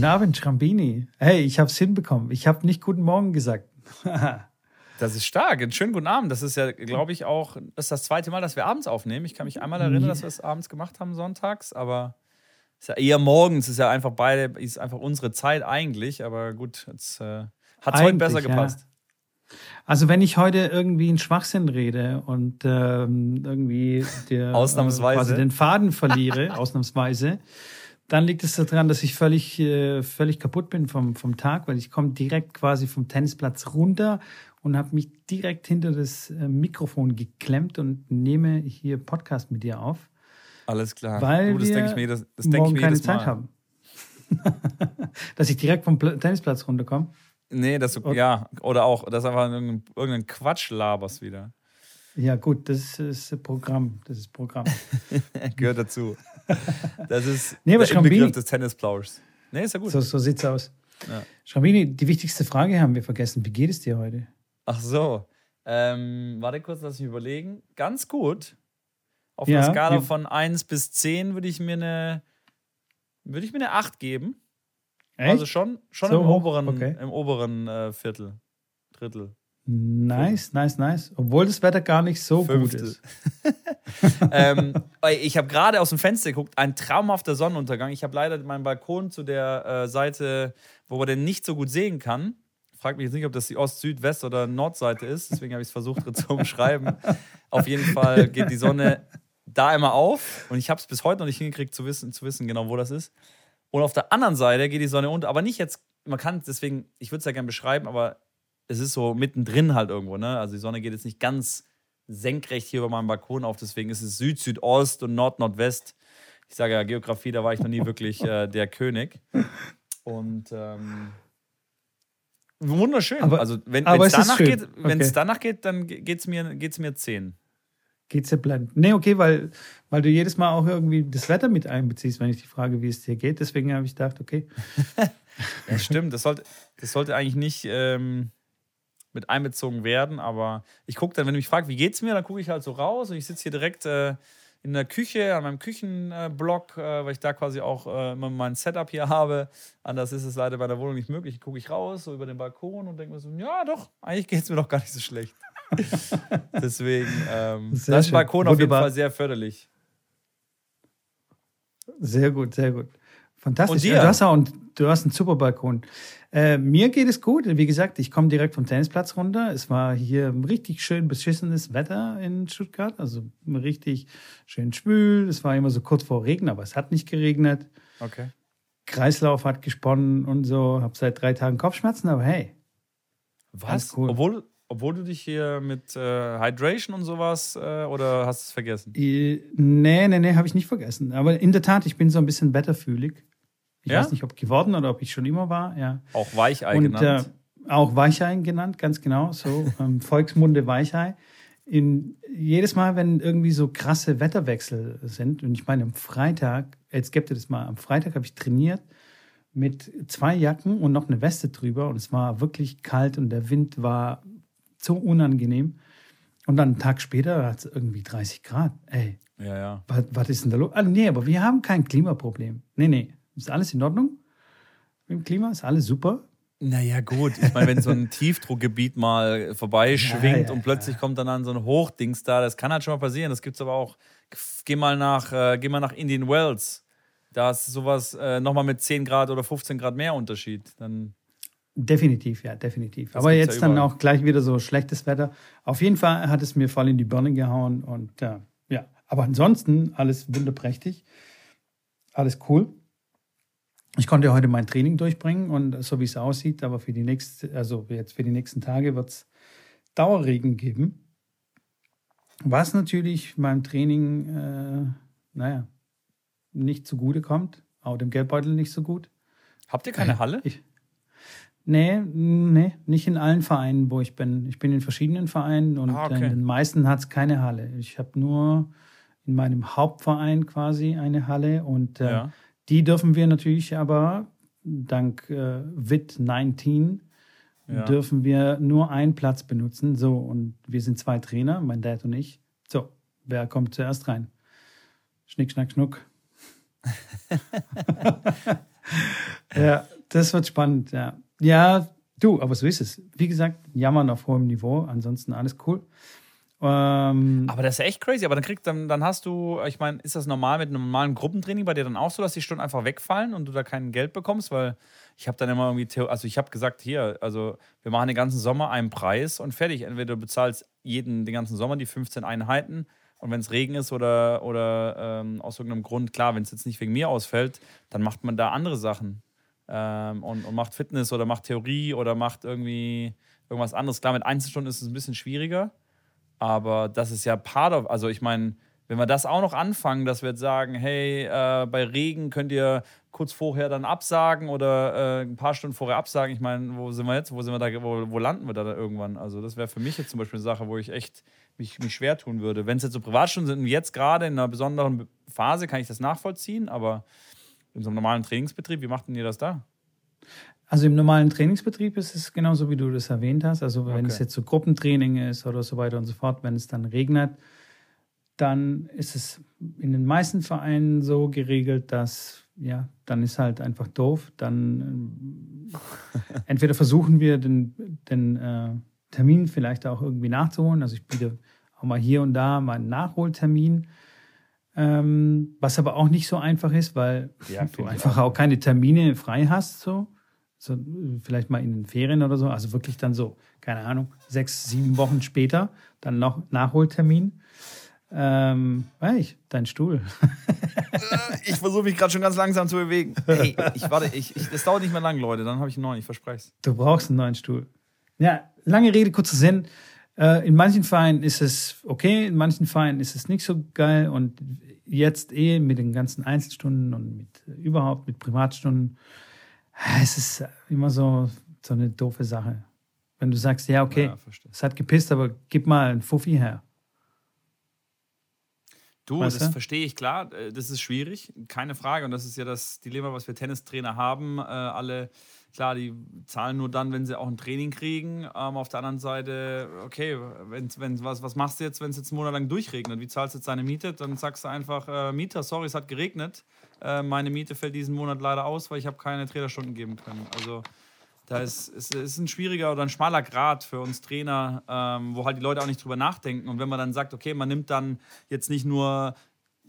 Guten Abend, Schrambini. Hey, ich habe es hinbekommen. Ich habe nicht guten Morgen gesagt. das ist stark. Einen schönen guten Abend. Das ist ja, glaube ich, auch das, ist das zweite Mal, dass wir abends aufnehmen. Ich kann mich einmal erinnern, dass wir es abends gemacht haben, sonntags, aber ist ja eher morgens. Ist ja einfach beide, ist einfach unsere Zeit eigentlich. Aber gut, jetzt äh, hat es heute besser gepasst. Ja. Also wenn ich heute irgendwie einen Schwachsinn rede und ähm, irgendwie der, ausnahmsweise. Äh, quasi den Faden verliere, ausnahmsweise, dann liegt es daran, dass ich völlig, äh, völlig kaputt bin vom, vom Tag, weil ich komme direkt quasi vom Tennisplatz runter und habe mich direkt hinter das äh, Mikrofon geklemmt und nehme hier Podcast mit dir auf. Alles klar. Weil du, das denke ich mir, das, das morgen ich mir keine Zeit Mal. haben. dass ich direkt vom Tennisplatz runterkomme. Nee, das okay. ja, oder auch, dass einfach irgendein, irgendein Quatsch laberst wieder. Ja, gut, das ist Programm. Das ist Programm. Gehört dazu. Das ist nee, der Begriff des Tennisplauschs. Nee, ist ja gut. So, so sieht's aus. Ja. Schrambini, die wichtigste Frage haben wir vergessen. Wie geht es dir heute? Ach so. Ähm, warte kurz, lass mich überlegen. Ganz gut. Auf ja, einer Skala von 1 bis 10 würde ich mir eine würde ich mir eine 8 geben. Echt? Also schon, schon so im, oberen, okay. im oberen äh, Viertel, Drittel. Nice, nice, nice. Obwohl das Wetter gar nicht so Fünftel. gut ist. ähm, ich habe gerade aus dem Fenster geguckt, ein traumhafter Sonnenuntergang. Ich habe leider meinen Balkon zu der äh, Seite, wo man den nicht so gut sehen kann. Frag mich jetzt nicht, ob das die Ost-, Süd-, West- oder Nordseite ist. Deswegen habe ich es versucht zu umschreiben. Auf jeden Fall geht die Sonne da immer auf. Und ich habe es bis heute noch nicht hingekriegt zu wissen, zu wissen genau, wo das ist. Und auf der anderen Seite geht die Sonne unter, aber nicht jetzt, man kann deswegen, ich würde es ja gerne beschreiben, aber es ist so mittendrin halt irgendwo, ne? Also die Sonne geht jetzt nicht ganz senkrecht hier über meinem Balkon auf, deswegen ist es Süd, Südost und Nord, Nordwest. Ich sage ja, Geografie, da war ich noch nie wirklich äh, der König. Und ähm, wunderschön. Aber, also wenn es danach, geht, okay. danach geht, dann geht es mir, geht's mir 10 geht's dir blend. Nee, okay, weil, weil du jedes Mal auch irgendwie das Wetter mit einbeziehst, wenn ich die frage, wie es dir geht. Deswegen habe ich gedacht, okay. ja, stimmt. Das sollte, das sollte eigentlich nicht ähm, mit einbezogen werden, aber ich gucke dann, wenn du mich fragst, wie geht's mir, dann gucke ich halt so raus und ich sitze hier direkt äh, in der Küche, an meinem Küchenblock, äh, weil ich da quasi auch äh, mein Setup hier habe. Anders ist es leider bei der Wohnung nicht möglich. Gucke ich raus, so über den Balkon und denke mir so, ja doch, eigentlich geht es mir doch gar nicht so schlecht. Deswegen, ähm, das ist Balkon auf jeden Fall sehr förderlich. Sehr gut, sehr gut. Fantastisch. Und dir? Ja, du, hast auch, und du hast einen super Balkon. Äh, mir geht es gut. Wie gesagt, ich komme direkt vom Tennisplatz runter. Es war hier richtig schön beschissenes Wetter in Stuttgart. Also richtig schön schwül. Es war immer so kurz vor Regen, aber es hat nicht geregnet. Okay. Kreislauf hat gesponnen und so. Hab seit drei Tagen Kopfschmerzen, aber hey. Was? Cool. Obwohl, obwohl du dich hier mit äh, Hydration und sowas äh, oder hast du es vergessen? nee, nee, nee, habe ich nicht vergessen. Aber in der Tat, ich bin so ein bisschen wetterfühlig. Ich ja? weiß nicht, ob geworden oder ob ich schon immer war. Ja. Auch Weichei und, genannt. Äh, auch Weichei genannt, ganz genau. So ähm, Volksmunde Weichei. In, jedes Mal, wenn irgendwie so krasse Wetterwechsel sind, und ich meine, am Freitag, jetzt gibt es das mal, am Freitag habe ich trainiert mit zwei Jacken und noch eine Weste drüber und es war wirklich kalt und der Wind war so unangenehm. Und dann einen Tag später hat es irgendwie 30 Grad. Ey. Ja, ja. Was, was ist denn da los? Ah, nee, aber wir haben kein Klimaproblem. Nee, nee. Ist alles in Ordnung? Mit dem Klima? Ist alles super? Naja, gut. Ich meine, wenn so ein Tiefdruckgebiet mal vorbeischwingt ja, ja, und plötzlich kommt dann an so ein Hochdings da, das kann halt schon mal passieren. Das gibt es aber auch. Geh mal nach, äh, geh mal nach Indian Wells. Da ist sowas äh, nochmal mit 10 Grad oder 15 Grad mehr Unterschied. Dann Definitiv, ja, definitiv. Das Aber jetzt dann auch gleich wieder so schlechtes Wetter. Auf jeden Fall hat es mir voll in die Birne gehauen und äh, ja, aber ansonsten alles wunderprächtig. Alles cool. Ich konnte heute mein Training durchbringen und so wie es aussieht, aber für die nächste, also jetzt für die nächsten Tage wird es Dauerregen geben. Was natürlich meinem Training, äh, naja, nicht zugute kommt, auch dem Geldbeutel nicht so gut. Habt ihr keine Halle? Ich, Nee, nee, nicht in allen Vereinen, wo ich bin. Ich bin in verschiedenen Vereinen und ah, okay. in den meisten hat es keine Halle. Ich habe nur in meinem Hauptverein quasi eine Halle und äh, ja. Die dürfen wir natürlich aber dank äh, WIT 19 ja. dürfen wir nur einen Platz benutzen. So, und wir sind zwei Trainer, mein Dad und ich. So, wer kommt zuerst rein? Schnick, schnack, schnuck. ja, das wird spannend, ja. Ja, du, aber so ist es. Wie gesagt, jammern auf hohem Niveau, ansonsten alles cool. Ähm, aber das ist ja echt crazy. Aber dann kriegst dann, dann hast du, ich meine, ist das normal mit einem normalen Gruppentraining bei dir dann auch so, dass die Stunden einfach wegfallen und du da kein Geld bekommst? Weil ich habe dann immer irgendwie, also ich habe gesagt, hier, also wir machen den ganzen Sommer einen Preis und fertig. Entweder du bezahlst jeden den ganzen Sommer die 15 Einheiten und wenn es Regen ist oder, oder ähm, aus irgendeinem Grund, klar, wenn es jetzt nicht wegen mir ausfällt, dann macht man da andere Sachen ähm, und, und macht Fitness oder macht Theorie oder macht irgendwie irgendwas anderes. Klar, mit Einzelstunden ist es ein bisschen schwieriger. Aber das ist ja part of, also ich meine, wenn wir das auch noch anfangen, dass wir jetzt sagen, hey, äh, bei Regen könnt ihr kurz vorher dann absagen oder äh, ein paar Stunden vorher absagen. Ich meine, wo sind wir jetzt? Wo sind wir da? Wo, wo landen wir da irgendwann? Also das wäre für mich jetzt zum Beispiel eine Sache, wo ich echt mich, mich schwer tun würde. Wenn es jetzt so Privatstunden sind, jetzt gerade in einer besonderen Phase, kann ich das nachvollziehen, aber in so einem normalen Trainingsbetrieb, wie macht denn ihr das da? Also im normalen Trainingsbetrieb ist es genauso, wie du das erwähnt hast. Also wenn okay. es jetzt so Gruppentraining ist oder so weiter und so fort, wenn es dann regnet, dann ist es in den meisten Vereinen so geregelt, dass ja, dann ist halt einfach doof. Dann äh, entweder versuchen wir den, den äh, Termin vielleicht auch irgendwie nachzuholen. Also ich biete auch mal hier und da mal einen Nachholtermin. Ähm, was aber auch nicht so einfach ist, weil ja, du einfach auch keine Termine frei hast. So so vielleicht mal in den Ferien oder so, also wirklich dann so, keine Ahnung, sechs, sieben Wochen später, dann noch Nachholtermin. Ähm, ich, dein Stuhl. Äh, ich versuche mich gerade schon ganz langsam zu bewegen. Hey, ich warte, ich, ich, das dauert nicht mehr lang, Leute, dann habe ich einen neuen, ich verspreche es. Du brauchst einen neuen Stuhl. Ja, lange Rede, kurzer Sinn. Äh, in manchen Vereinen ist es okay, in manchen Vereinen ist es nicht so geil und jetzt eh mit den ganzen Einzelstunden und mit überhaupt mit Privatstunden es ist immer so, so eine doofe Sache. Wenn du sagst, ja, okay, ja, es hat gepisst, aber gib mal einen Fuffi her. Du, weißt das du? verstehe ich klar. Äh, das ist schwierig, keine Frage. Und das ist ja das Dilemma, was wir Tennistrainer haben. Äh, alle, klar, die zahlen nur dann, wenn sie auch ein Training kriegen. Ähm, auf der anderen Seite, okay, wenn, wenn, was, was machst du jetzt, wenn es jetzt einen Monat lang durchregnet? Wie zahlst du jetzt deine Miete? Dann sagst du einfach, äh, Mieter, sorry, es hat geregnet. Äh, meine Miete fällt diesen Monat leider aus, weil ich habe keine Trainerstunden geben können. Also da ist, ist, ist ein schwieriger oder ein schmaler Grad für uns Trainer, ähm, wo halt die Leute auch nicht drüber nachdenken. Und wenn man dann sagt, okay, man nimmt dann jetzt nicht nur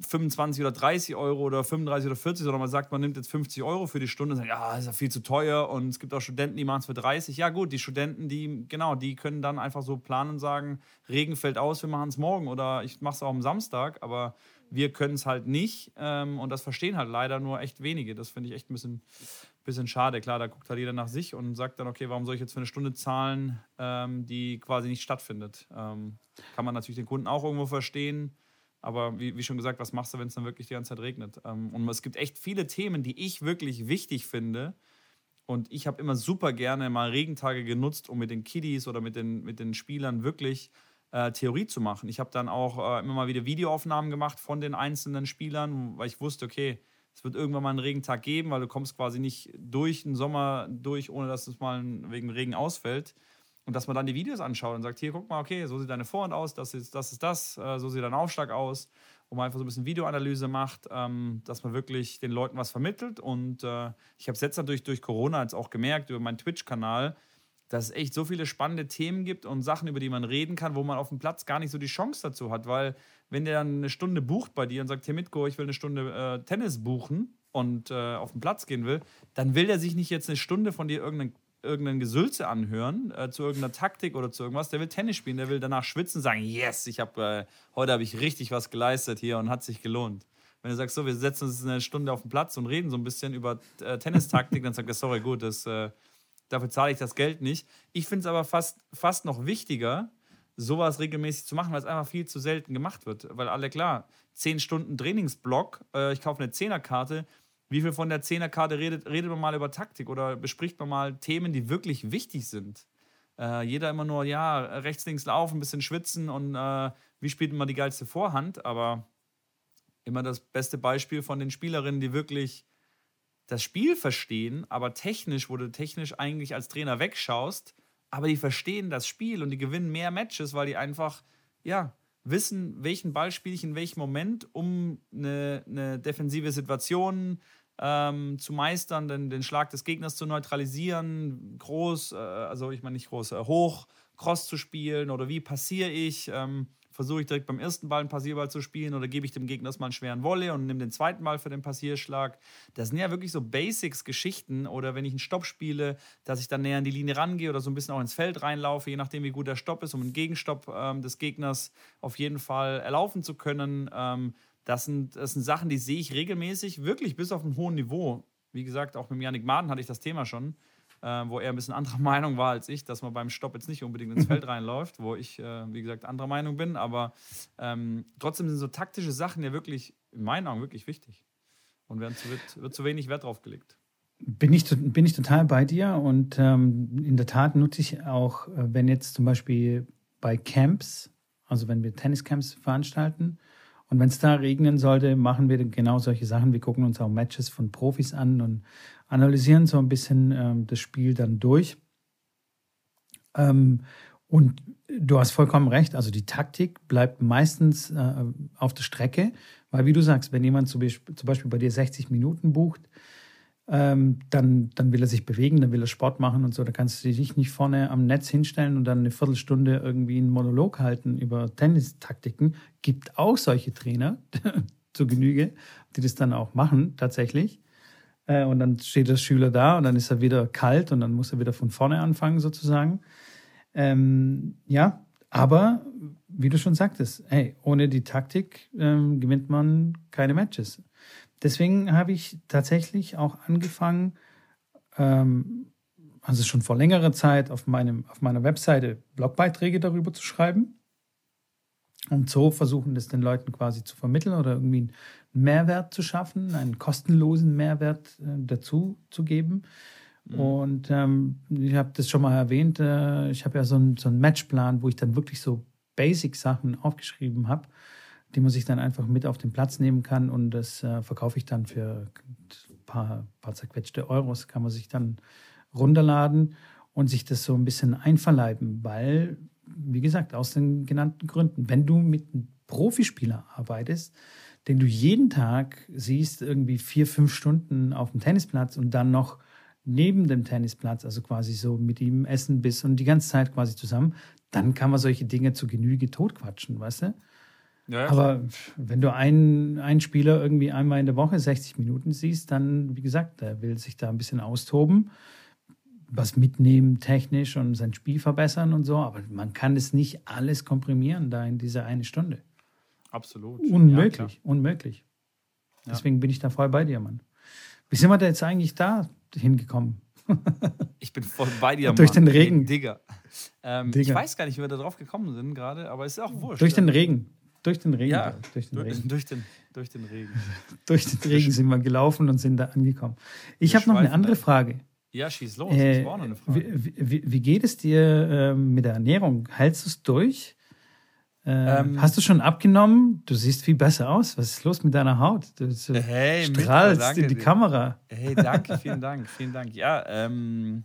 25 oder 30 Euro oder 35 oder 40, sondern man sagt, man nimmt jetzt 50 Euro für die Stunde und sagt, ja, ist ja viel zu teuer und es gibt auch Studenten, die machen es für 30. Ja gut, die Studenten, die, genau, die können dann einfach so planen und sagen, Regen fällt aus, wir machen es morgen oder ich mache es auch am Samstag, aber wir können es halt nicht ähm, und das verstehen halt leider nur echt wenige. Das finde ich echt ein bisschen, bisschen schade. Klar, da guckt halt jeder nach sich und sagt dann, okay, warum soll ich jetzt für eine Stunde zahlen, ähm, die quasi nicht stattfindet. Ähm, kann man natürlich den Kunden auch irgendwo verstehen. Aber wie, wie schon gesagt, was machst du, wenn es dann wirklich die ganze Zeit regnet? Ähm, und es gibt echt viele Themen, die ich wirklich wichtig finde. Und ich habe immer super gerne mal Regentage genutzt, um mit den Kiddies oder mit den, mit den Spielern wirklich äh, Theorie zu machen. Ich habe dann auch äh, immer mal wieder Videoaufnahmen gemacht von den einzelnen Spielern, weil ich wusste, okay, es wird irgendwann mal einen Regentag geben, weil du kommst quasi nicht durch den Sommer durch, ohne dass es mal wegen Regen ausfällt. Und dass man dann die Videos anschaut und sagt, hier, guck mal, okay, so sieht deine Vorhand aus, das ist das, ist das äh, so sieht dein Aufschlag aus. Und man einfach so ein bisschen Videoanalyse macht, ähm, dass man wirklich den Leuten was vermittelt. Und äh, ich habe es jetzt natürlich durch Corona jetzt auch gemerkt, über meinen Twitch-Kanal, dass es echt so viele spannende Themen gibt und Sachen, über die man reden kann, wo man auf dem Platz gar nicht so die Chance dazu hat. Weil, wenn der dann eine Stunde bucht bei dir und sagt, hier Mitko, ich will eine Stunde äh, Tennis buchen und äh, auf den Platz gehen will, dann will der sich nicht jetzt eine Stunde von dir irgendeinen irgendein Gesülze anhören äh, zu irgendeiner Taktik oder zu irgendwas. Der will Tennis spielen, der will danach schwitzen sagen, yes, ich habe äh, heute habe ich richtig was geleistet hier und hat sich gelohnt. Wenn du sagst, so, wir setzen uns eine Stunde auf den Platz und reden so ein bisschen über äh, Tennistaktik, dann sagt er, sorry, gut, das äh, dafür zahle ich das Geld nicht. Ich finde es aber fast, fast noch wichtiger, sowas regelmäßig zu machen, weil es einfach viel zu selten gemacht wird. Weil alle klar, 10 Stunden Trainingsblock, äh, ich kaufe eine Zehnerkarte. Wie viel von der Zehnerkarte redet, redet man mal über Taktik oder bespricht man mal Themen, die wirklich wichtig sind? Äh, jeder immer nur, ja, rechts, links laufen, ein bisschen schwitzen und äh, wie spielt man die geilste Vorhand? Aber immer das beste Beispiel von den Spielerinnen, die wirklich das Spiel verstehen, aber technisch, wo du technisch eigentlich als Trainer wegschaust, aber die verstehen das Spiel und die gewinnen mehr Matches, weil die einfach, ja, wissen, welchen Ball spiele ich in welchem Moment, um eine, eine defensive Situation ähm, zu meistern, den, den Schlag des Gegners zu neutralisieren, groß, äh, also ich meine nicht groß, äh, hoch, Cross zu spielen oder wie passiere ich. Ähm, Versuche ich direkt beim ersten Ball einen Passierball zu spielen oder gebe ich dem Gegner erstmal einen schweren Volley und nehme den zweiten Ball für den Passierschlag? Das sind ja wirklich so Basics-Geschichten. Oder wenn ich einen Stopp spiele, dass ich dann näher an die Linie rangehe oder so ein bisschen auch ins Feld reinlaufe, je nachdem, wie gut der Stopp ist, um einen Gegenstopp ähm, des Gegners auf jeden Fall erlaufen zu können. Ähm, das, sind, das sind Sachen, die sehe ich regelmäßig, wirklich bis auf ein hohen Niveau. Wie gesagt, auch mit Janik Maden hatte ich das Thema schon äh, wo er ein bisschen anderer Meinung war als ich, dass man beim Stopp jetzt nicht unbedingt ins Feld reinläuft, wo ich, äh, wie gesagt, anderer Meinung bin. Aber ähm, trotzdem sind so taktische Sachen ja wirklich, in meinen Augen, wirklich wichtig. Und werden zu, wird, wird zu wenig Wert drauf gelegt. Bin ich, bin ich total bei dir und ähm, in der Tat nutze ich auch, äh, wenn jetzt zum Beispiel bei Camps, also wenn wir Tenniscamps veranstalten, und wenn es da regnen sollte, machen wir genau solche Sachen. Wir gucken uns auch Matches von Profis an und analysieren so ein bisschen ähm, das Spiel dann durch. Ähm, und du hast vollkommen recht, also die Taktik bleibt meistens äh, auf der Strecke, weil wie du sagst, wenn jemand zum Beispiel bei dir 60 Minuten bucht, ähm, dann, dann will er sich bewegen, dann will er Sport machen und so. Da kannst du dich nicht vorne am Netz hinstellen und dann eine Viertelstunde irgendwie einen Monolog halten über Tennistaktiken. Gibt auch solche Trainer zur Genüge, die das dann auch machen, tatsächlich. Äh, und dann steht der Schüler da und dann ist er wieder kalt und dann muss er wieder von vorne anfangen, sozusagen. Ähm, ja, aber wie du schon sagtest, hey, ohne die Taktik ähm, gewinnt man keine Matches. Deswegen habe ich tatsächlich auch angefangen, ähm, also schon vor längerer Zeit auf, meinem, auf meiner Webseite Blogbeiträge darüber zu schreiben und so versuchen, das den Leuten quasi zu vermitteln oder irgendwie einen Mehrwert zu schaffen, einen kostenlosen Mehrwert äh, dazu zu geben. Mhm. Und ähm, ich habe das schon mal erwähnt, äh, ich habe ja so, ein, so einen Matchplan, wo ich dann wirklich so Basic-Sachen aufgeschrieben habe, die man sich dann einfach mit auf den Platz nehmen kann und das äh, verkaufe ich dann für ein paar, paar zerquetschte Euros, kann man sich dann runterladen und sich das so ein bisschen einverleiben, weil wie gesagt, aus den genannten Gründen. Wenn du mit einem Profispieler arbeitest, den du jeden Tag siehst, irgendwie vier, fünf Stunden auf dem Tennisplatz und dann noch neben dem Tennisplatz, also quasi so mit ihm essen bist und die ganze Zeit quasi zusammen, dann kann man solche Dinge zu Genüge totquatschen, weißt du? Ja, Aber wenn du einen, einen Spieler irgendwie einmal in der Woche 60 Minuten siehst, dann, wie gesagt, der will sich da ein bisschen austoben was mitnehmen technisch und sein Spiel verbessern und so, aber man kann es nicht alles komprimieren da in dieser eine Stunde. Absolut. Unmöglich, ja, unmöglich. Ja. Deswegen bin ich da voll bei dir, Mann. Wie sind wir da jetzt eigentlich da hingekommen? ich bin voll bei dir, Mann. Durch den Regen. Hey, Digga. Ähm, Digga. Ich weiß gar nicht, wie wir da drauf gekommen sind gerade, aber es ist auch wurscht. Durch den Regen. Durch den Regen. Ja, durch den Regen. Durch den, durch den Regen. durch den Regen sind wir gelaufen und sind da angekommen. Ich habe noch eine andere Frage. Ja, schieß los. Äh, war noch eine Frage. Wie, wie, wie geht es dir äh, mit der Ernährung? Hältst du es durch? Äh, ähm, hast du schon abgenommen? Du siehst viel besser aus. Was ist los mit deiner Haut? Du hey, strahlst in die dir. Kamera. Hey, danke, vielen Dank, vielen Dank. Ja, ähm,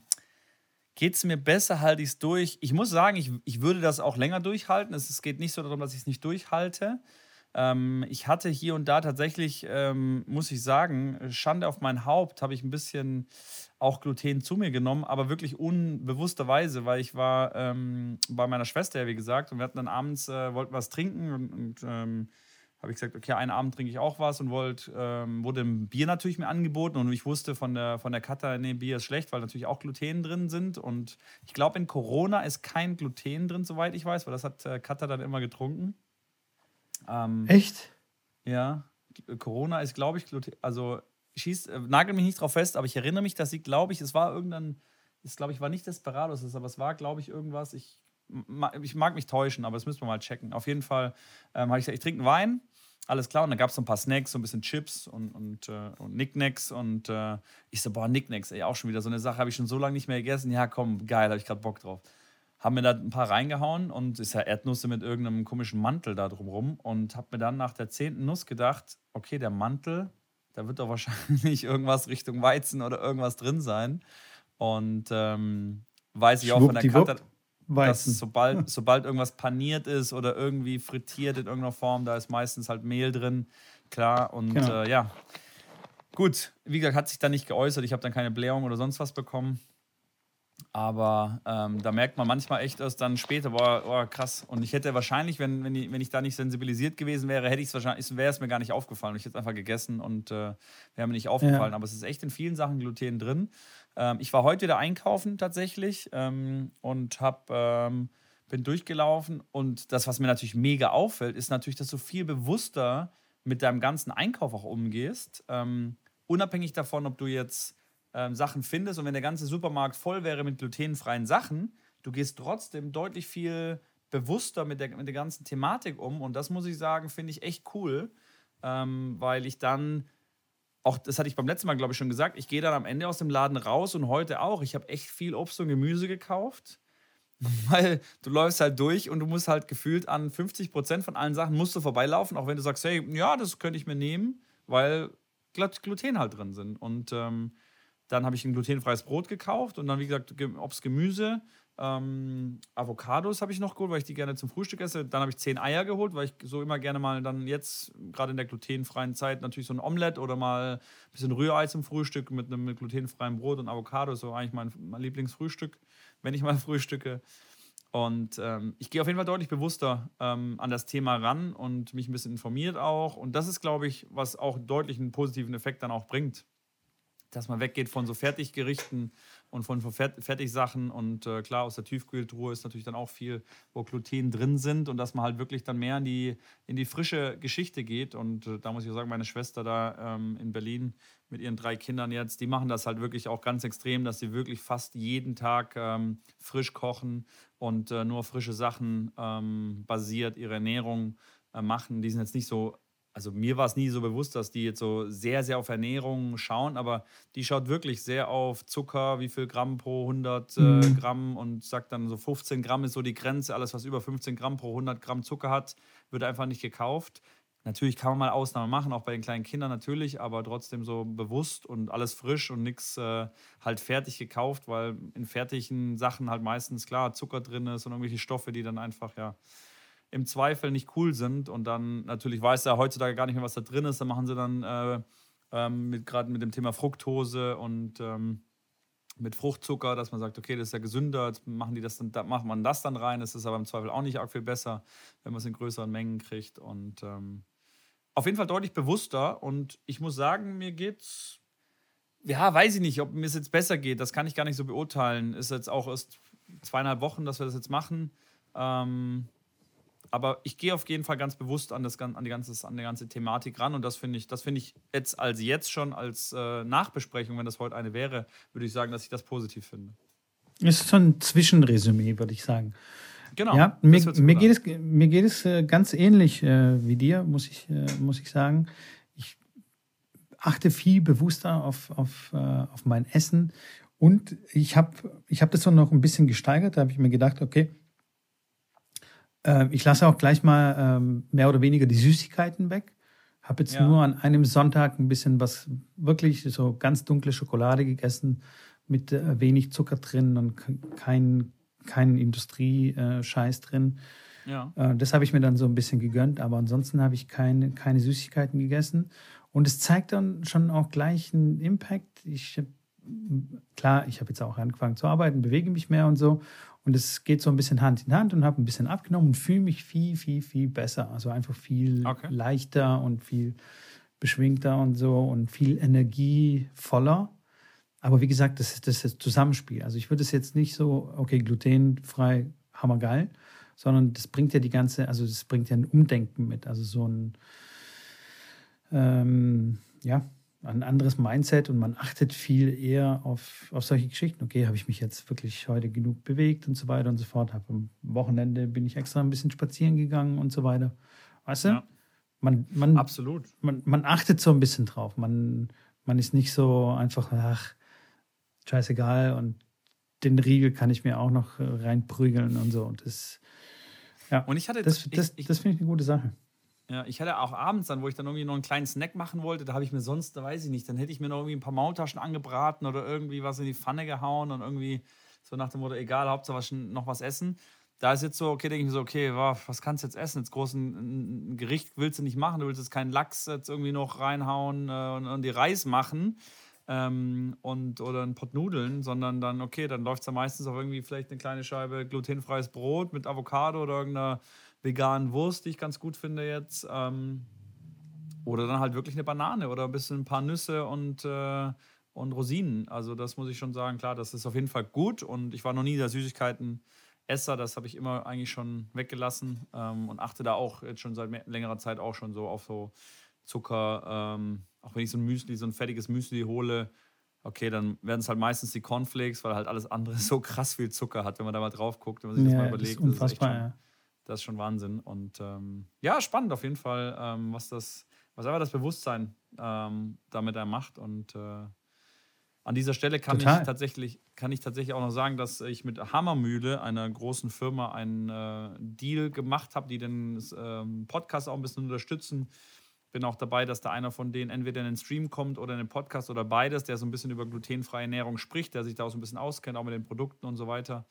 geht es mir besser, halte ich es durch. Ich muss sagen, ich, ich würde das auch länger durchhalten. Es, es geht nicht so darum, dass ich es nicht durchhalte. Ähm, ich hatte hier und da tatsächlich, ähm, muss ich sagen, Schande auf mein Haupt, habe ich ein bisschen auch Gluten zu mir genommen, aber wirklich unbewussterweise, weil ich war ähm, bei meiner Schwester, wie gesagt, und wir hatten dann abends, äh, wollten was trinken und, und ähm, habe ich gesagt, okay, einen Abend trinke ich auch was und wollt, ähm, wurde ein Bier natürlich mir angeboten und ich wusste von der, von der Kata, nee, Bier ist schlecht, weil natürlich auch Gluten drin sind und ich glaube, in Corona ist kein Gluten drin, soweit ich weiß, weil das hat äh, Kata dann immer getrunken. Ähm, Echt? Ja. Corona ist, glaube ich, also schieß, äh, nagel mich nicht drauf fest, aber ich erinnere mich, dass sie, glaube ich, es war irgendein, es glaube ich, war nicht Desperados, aber es war, glaube ich, irgendwas. Ich, ich mag mich täuschen, aber das müssen wir mal checken. Auf jeden Fall ähm, habe ich gesagt, ich trinke einen Wein, alles klar. Und dann gab es so ein paar Snacks, so ein bisschen Chips und, und, äh, und Nicknacks. Und äh, ich so, boah, Nicknacks, ey, auch schon wieder so eine Sache, habe ich schon so lange nicht mehr gegessen. Ja, komm, geil, habe ich gerade Bock drauf haben mir da ein paar reingehauen und ist ja Erdnüsse mit irgendeinem komischen Mantel da drumrum und habe mir dann nach der zehnten Nuss gedacht, okay, der Mantel, da wird doch wahrscheinlich irgendwas Richtung Weizen oder irgendwas drin sein. Und ähm, weiß ich auch von der Karte, dass sobald, sobald irgendwas paniert ist oder irgendwie frittiert in irgendeiner Form, da ist meistens halt Mehl drin, klar. Und genau. äh, ja, gut, wie gesagt, hat sich dann nicht geäußert. Ich habe dann keine Blähung oder sonst was bekommen. Aber ähm, da merkt man manchmal echt erst dann später, boah, boah krass. Und ich hätte wahrscheinlich, wenn, wenn, ich, wenn ich da nicht sensibilisiert gewesen wäre, hätte ich es wahrscheinlich, wäre es mir gar nicht aufgefallen. Ich hätte es einfach gegessen und äh, wäre mir nicht aufgefallen. Ja. Aber es ist echt in vielen Sachen Gluten drin. Ähm, ich war heute wieder einkaufen tatsächlich ähm, und hab, ähm, bin durchgelaufen. Und das, was mir natürlich mega auffällt, ist natürlich, dass du viel bewusster mit deinem ganzen Einkauf auch umgehst. Ähm, unabhängig davon, ob du jetzt ähm, Sachen findest und wenn der ganze Supermarkt voll wäre mit glutenfreien Sachen, du gehst trotzdem deutlich viel bewusster mit der, mit der ganzen Thematik um. Und das muss ich sagen, finde ich echt cool, ähm, weil ich dann auch, das hatte ich beim letzten Mal, glaube ich, schon gesagt, ich gehe dann am Ende aus dem Laden raus und heute auch. Ich habe echt viel Obst und Gemüse gekauft, weil du läufst halt durch und du musst halt gefühlt an 50 Prozent von allen Sachen musst du vorbeilaufen, auch wenn du sagst, hey, ja, das könnte ich mir nehmen, weil Gluten halt drin sind. Und ähm, dann habe ich ein glutenfreies Brot gekauft und dann, wie gesagt, Obst, Gemüse. Ähm, Avocados habe ich noch geholt, weil ich die gerne zum Frühstück esse. Dann habe ich zehn Eier geholt, weil ich so immer gerne mal dann jetzt, gerade in der glutenfreien Zeit, natürlich so ein Omelett oder mal ein bisschen Rührei zum Frühstück mit einem glutenfreien Brot und Avocado. So eigentlich mein, mein Lieblingsfrühstück, wenn ich mal frühstücke. Und ähm, ich gehe auf jeden Fall deutlich bewusster ähm, an das Thema ran und mich ein bisschen informiert auch. Und das ist, glaube ich, was auch deutlich einen positiven Effekt dann auch bringt dass man weggeht von so Fertiggerichten und von Fertigsachen. Und äh, klar, aus der Tiefkühltruhe ist natürlich dann auch viel, wo Gluten drin sind und dass man halt wirklich dann mehr in die, in die frische Geschichte geht. Und äh, da muss ich sagen, meine Schwester da ähm, in Berlin mit ihren drei Kindern jetzt, die machen das halt wirklich auch ganz extrem, dass sie wirklich fast jeden Tag ähm, frisch kochen und äh, nur frische Sachen ähm, basiert ihre Ernährung äh, machen. Die sind jetzt nicht so also mir war es nie so bewusst, dass die jetzt so sehr, sehr auf Ernährung schauen, aber die schaut wirklich sehr auf Zucker, wie viel Gramm pro 100 äh, mhm. Gramm und sagt dann so 15 Gramm ist so die Grenze. Alles, was über 15 Gramm pro 100 Gramm Zucker hat, wird einfach nicht gekauft. Natürlich kann man mal Ausnahmen machen, auch bei den kleinen Kindern natürlich, aber trotzdem so bewusst und alles frisch und nichts äh, halt fertig gekauft, weil in fertigen Sachen halt meistens klar Zucker drin ist und irgendwelche Stoffe, die dann einfach ja im Zweifel nicht cool sind. Und dann natürlich weiß er heutzutage gar nicht mehr, was da drin ist. Dann machen sie dann äh, ähm, mit, gerade mit dem Thema Fructose und ähm, mit Fruchtzucker, dass man sagt, okay, das ist ja gesünder, jetzt machen die das dann, da macht man das dann rein. Das ist aber im Zweifel auch nicht arg viel besser, wenn man es in größeren Mengen kriegt. Und ähm, auf jeden Fall deutlich bewusster. Und ich muss sagen, mir geht's. Ja, weiß ich nicht, ob mir es jetzt besser geht. Das kann ich gar nicht so beurteilen. Ist jetzt auch erst zweieinhalb Wochen, dass wir das jetzt machen. Ähm, aber ich gehe auf jeden Fall ganz bewusst an, das, an, die ganze, an die ganze Thematik ran und das finde ich, das ich jetzt als jetzt schon als äh, Nachbesprechung, wenn das heute eine wäre, würde ich sagen, dass ich das positiv finde. Es ist so ein Zwischenresümee, würde ich sagen. Genau. Ja, mir, mir geht es, mir geht es äh, ganz ähnlich äh, wie dir, muss ich, äh, muss ich sagen. Ich achte viel bewusster auf, auf, äh, auf mein Essen und ich habe ich hab das so noch ein bisschen gesteigert. Da habe ich mir gedacht, okay, äh, ich lasse auch gleich mal ähm, mehr oder weniger die Süßigkeiten weg. Habe jetzt ja. nur an einem Sonntag ein bisschen was wirklich so ganz dunkle Schokolade gegessen mit äh, wenig Zucker drin und kein, kein Industrie-Scheiß drin. Ja. Äh, das habe ich mir dann so ein bisschen gegönnt, aber ansonsten habe ich keine, keine Süßigkeiten gegessen. Und es zeigt dann schon auch gleich einen Impact. Ich klar, ich habe jetzt auch angefangen zu arbeiten, bewege mich mehr und so. Und es geht so ein bisschen Hand in Hand und habe ein bisschen abgenommen und fühle mich viel, viel, viel besser. Also einfach viel okay. leichter und viel beschwingter und so und viel energievoller. Aber wie gesagt, das ist das, ist das Zusammenspiel. Also ich würde es jetzt nicht so, okay, glutenfrei, hammergeil, sondern das bringt ja die ganze, also das bringt ja ein Umdenken mit. Also so ein, ähm, ja, ein anderes Mindset und man achtet viel eher auf, auf solche Geschichten. Okay, habe ich mich jetzt wirklich heute genug bewegt und so weiter und so fort. Hab am Wochenende bin ich extra ein bisschen spazieren gegangen und so weiter. Weißt du? Ja. Man, man, Absolut. Man, man achtet so ein bisschen drauf. Man, man ist nicht so einfach, ach, scheißegal und den Riegel kann ich mir auch noch reinprügeln und so. Und das, ja, und ich hatte das, das, ich, das finde ich eine gute Sache. Ja, ich hatte auch abends dann, wo ich dann irgendwie noch einen kleinen Snack machen wollte, da habe ich mir sonst, da weiß ich nicht, dann hätte ich mir noch irgendwie ein paar Maultaschen angebraten oder irgendwie was in die Pfanne gehauen und irgendwie so nach dem Motto, egal, Hauptsache noch was essen. da ist jetzt so, okay, denke ich mir so, okay, was kannst du jetzt essen? Jetzt großen ein Gericht willst du nicht machen, du willst jetzt keinen Lachs jetzt irgendwie noch reinhauen äh, und, und die Reis machen ähm, und, oder ein Pot Nudeln, sondern dann, okay, dann läuft es ja meistens auf irgendwie vielleicht eine kleine Scheibe glutenfreies Brot mit Avocado oder irgendeiner veganen Wurst, die ich ganz gut finde jetzt. Ähm, oder dann halt wirklich eine Banane oder ein bisschen ein paar Nüsse und, äh, und Rosinen. Also das muss ich schon sagen, klar, das ist auf jeden Fall gut und ich war noch nie der Süßigkeiten. Esser, das habe ich immer eigentlich schon weggelassen ähm, und achte da auch jetzt schon seit längerer Zeit auch schon so auf so Zucker. Ähm, auch wenn ich so ein Müsli, so ein fertiges Müsli hole, okay, dann werden es halt meistens die Cornflakes, weil halt alles andere so krass viel Zucker hat, wenn man da mal drauf guckt, wenn man sich ja, das mal überlegt. Das ist, unfassbar, das ist, schon, ja. Das ist schon Wahnsinn. Und ähm, ja, spannend auf jeden Fall, ähm, was das, was einfach das Bewusstsein ähm, damit er macht. Und äh, an dieser Stelle kann ich, tatsächlich, kann ich tatsächlich auch noch sagen, dass ich mit Hammermühle, einer großen Firma, einen äh, Deal gemacht habe, die den ähm, Podcast auch ein bisschen unterstützen bin auch dabei, dass da einer von denen entweder in den Stream kommt oder in den Podcast oder beides, der so ein bisschen über glutenfreie Ernährung spricht, der sich da auch so ein bisschen auskennt, auch mit den Produkten und so weiter.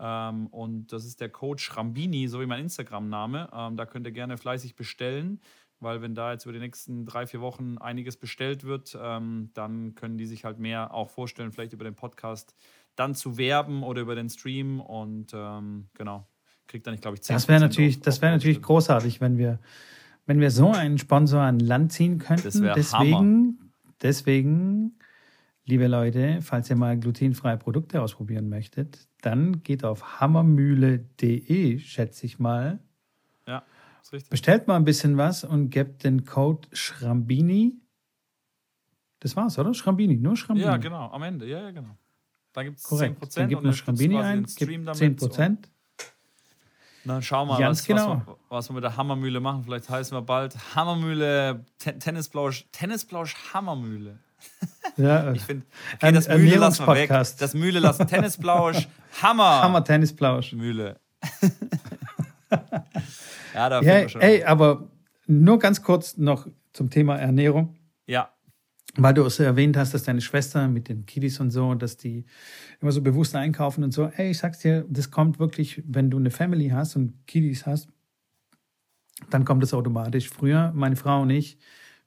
Ähm, und das ist der Coach Rambini, so wie mein Instagram-Name. Ähm, da könnt ihr gerne fleißig bestellen, weil wenn da jetzt über die nächsten drei, vier Wochen einiges bestellt wird, ähm, dann können die sich halt mehr auch vorstellen, vielleicht über den Podcast dann zu werben oder über den Stream und ähm, genau, kriegt dann, ich glaube ich, 10 Das wäre natürlich, das wär natürlich großartig, wenn wir wenn wir so einen Sponsor an Land ziehen könnten. Das deswegen, Hammer. deswegen, liebe Leute, falls ihr mal glutenfreie Produkte ausprobieren möchtet, dann geht auf hammermühle.de, schätze ich mal. Ja, ist richtig. Bestellt mal ein bisschen was und gebt den Code Schrambini. Das war's, oder? Schrambini, nur Schrambini. Ja, genau, am Ende, ja, ja, genau. Da gibt es 10%. Dann gibt man Schrambini ein, gibt 10%. Na, schau mal, was, genau. was, was, wir mit der Hammermühle machen. Vielleicht heißen wir bald Hammermühle, Tennisblausch, Tennisblausch Hammermühle. Ja, ich finde, okay, das Mühle lassen wir weg. Das Mühle lassen Tennisblausch, Hammer. Hammer Tennisblausch. Mühle. ja, da ja, schon. Ey, aber nur ganz kurz noch zum Thema Ernährung. Ja. Weil du es erwähnt hast, dass deine Schwester mit den Kiddies und so, dass die immer so bewusst einkaufen und so. Ey, ich sag's dir, das kommt wirklich, wenn du eine Family hast und Kiddies hast, dann kommt das automatisch. Früher, meine Frau und ich,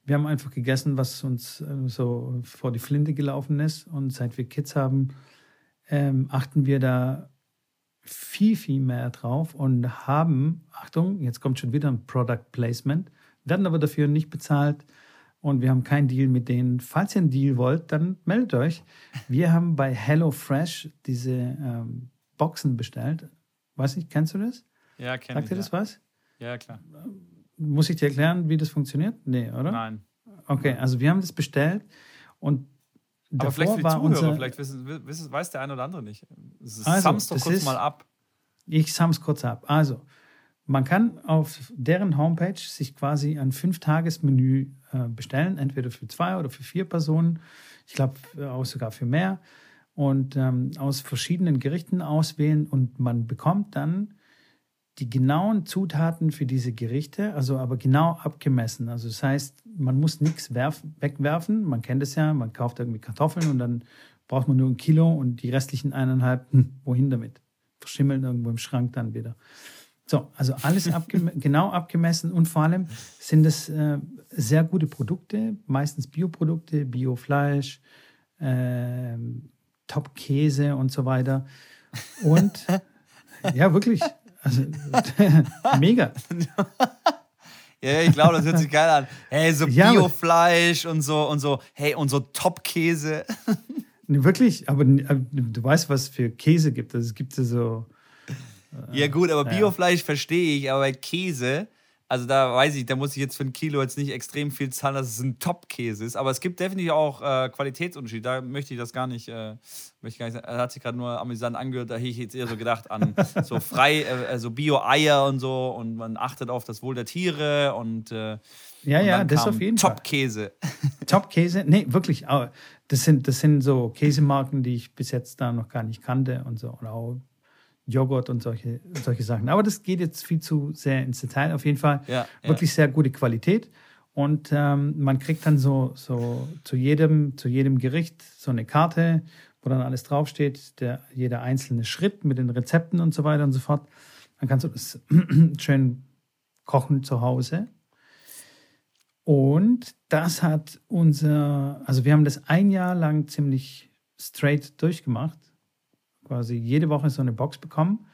wir haben einfach gegessen, was uns äh, so vor die Flinte gelaufen ist. Und seit wir Kids haben, ähm, achten wir da viel, viel mehr drauf und haben, Achtung, jetzt kommt schon wieder ein Product Placement, werden aber dafür nicht bezahlt und wir haben keinen Deal mit denen. Falls ihr einen Deal wollt, dann meldet euch. Wir haben bei HelloFresh diese ähm, Boxen bestellt. Weiß nicht, kennst du das? Ja, kenn Sagt ich. Sagt dir das was? Ja, klar. Muss ich dir erklären, wie das funktioniert? Nee, oder? Nein. Okay, also wir haben das bestellt und aber vielleicht für die Zuhörer, unser, vielleicht wissen, wissen, weiß der eine oder andere nicht. Also, Sam's doch kurz ist, mal ab. Ich sam's kurz ab. Also, man kann auf deren Homepage sich quasi ein Fünf-Tages-Menü äh, bestellen, entweder für zwei oder für vier Personen. Ich glaube äh, auch sogar für mehr. Und ähm, aus verschiedenen Gerichten auswählen und man bekommt dann die genauen Zutaten für diese Gerichte, also aber genau abgemessen. Also das heißt, man muss nichts wegwerfen. Man kennt es ja, man kauft irgendwie Kartoffeln und dann braucht man nur ein Kilo und die restlichen eineinhalb, hm, wohin damit? Verschimmeln irgendwo im Schrank dann wieder. So, also alles abgem genau abgemessen und vor allem sind es äh, sehr gute Produkte, meistens Bioprodukte, Biofleisch, äh, Top-Käse und so weiter. Und ja, wirklich, also mega. Ja, ich glaube, das hört sich geil an. Hey, so ja, Biofleisch und so und so, hey, und so Top-Käse. Wirklich, aber, aber, du weißt, was für Käse gibt. Also es gibt so ja, gut, aber Biofleisch verstehe ich, aber Käse, also da weiß ich, da muss ich jetzt für ein Kilo jetzt nicht extrem viel zahlen, dass es ein Top-Käse ist. Aber es gibt definitiv auch äh, Qualitätsunterschiede. Da möchte ich das gar nicht, äh, möchte gar nicht sagen. Er hat sich gerade nur amüsant angehört, da hätte ich jetzt eher so gedacht an so frei, äh, also Bio-Eier und so und man achtet auf das Wohl der Tiere und äh, ja, und ja, das auf jeden Fall. Top-Käse. Top-Käse? Nee, wirklich. Das sind, das sind so Käsemarken, die ich bis jetzt da noch gar nicht kannte und so. Und auch Joghurt und solche, solche Sachen. Aber das geht jetzt viel zu sehr ins Detail. Auf jeden Fall ja, wirklich ja. sehr gute Qualität. Und ähm, man kriegt dann so, so zu, jedem, zu jedem Gericht so eine Karte, wo dann alles draufsteht, der, jeder einzelne Schritt mit den Rezepten und so weiter und so fort. Dann kannst du das schön kochen zu Hause. Und das hat unser, also wir haben das ein Jahr lang ziemlich straight durchgemacht. Quasi jede Woche so eine Box bekommen,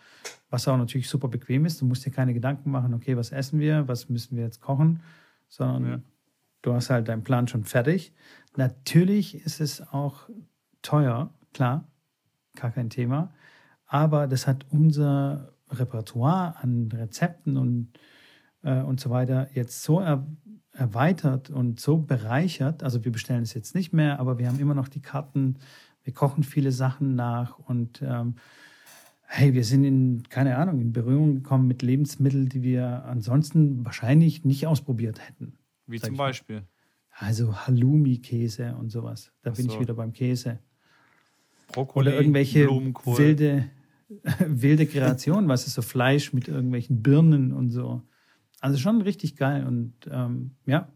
was auch natürlich super bequem ist. Du musst dir keine Gedanken machen, okay, was essen wir, was müssen wir jetzt kochen, sondern ja. du hast halt deinen Plan schon fertig. Natürlich ist es auch teuer, klar, gar kein Thema. Aber das hat unser Repertoire an Rezepten und, äh, und so weiter jetzt so er, erweitert und so bereichert. Also wir bestellen es jetzt nicht mehr, aber wir haben immer noch die Karten. Wir kochen viele Sachen nach und ähm, hey, wir sind in, keine Ahnung, in Berührung gekommen mit Lebensmitteln, die wir ansonsten wahrscheinlich nicht ausprobiert hätten. Wie zum Beispiel? Also Halloumi-Käse und sowas. Da Ach bin so. ich wieder beim Käse. Brokkoli, Oder irgendwelche wilde, wilde Kreationen, was ist so Fleisch mit irgendwelchen Birnen und so. Also schon richtig geil. Und ähm, ja,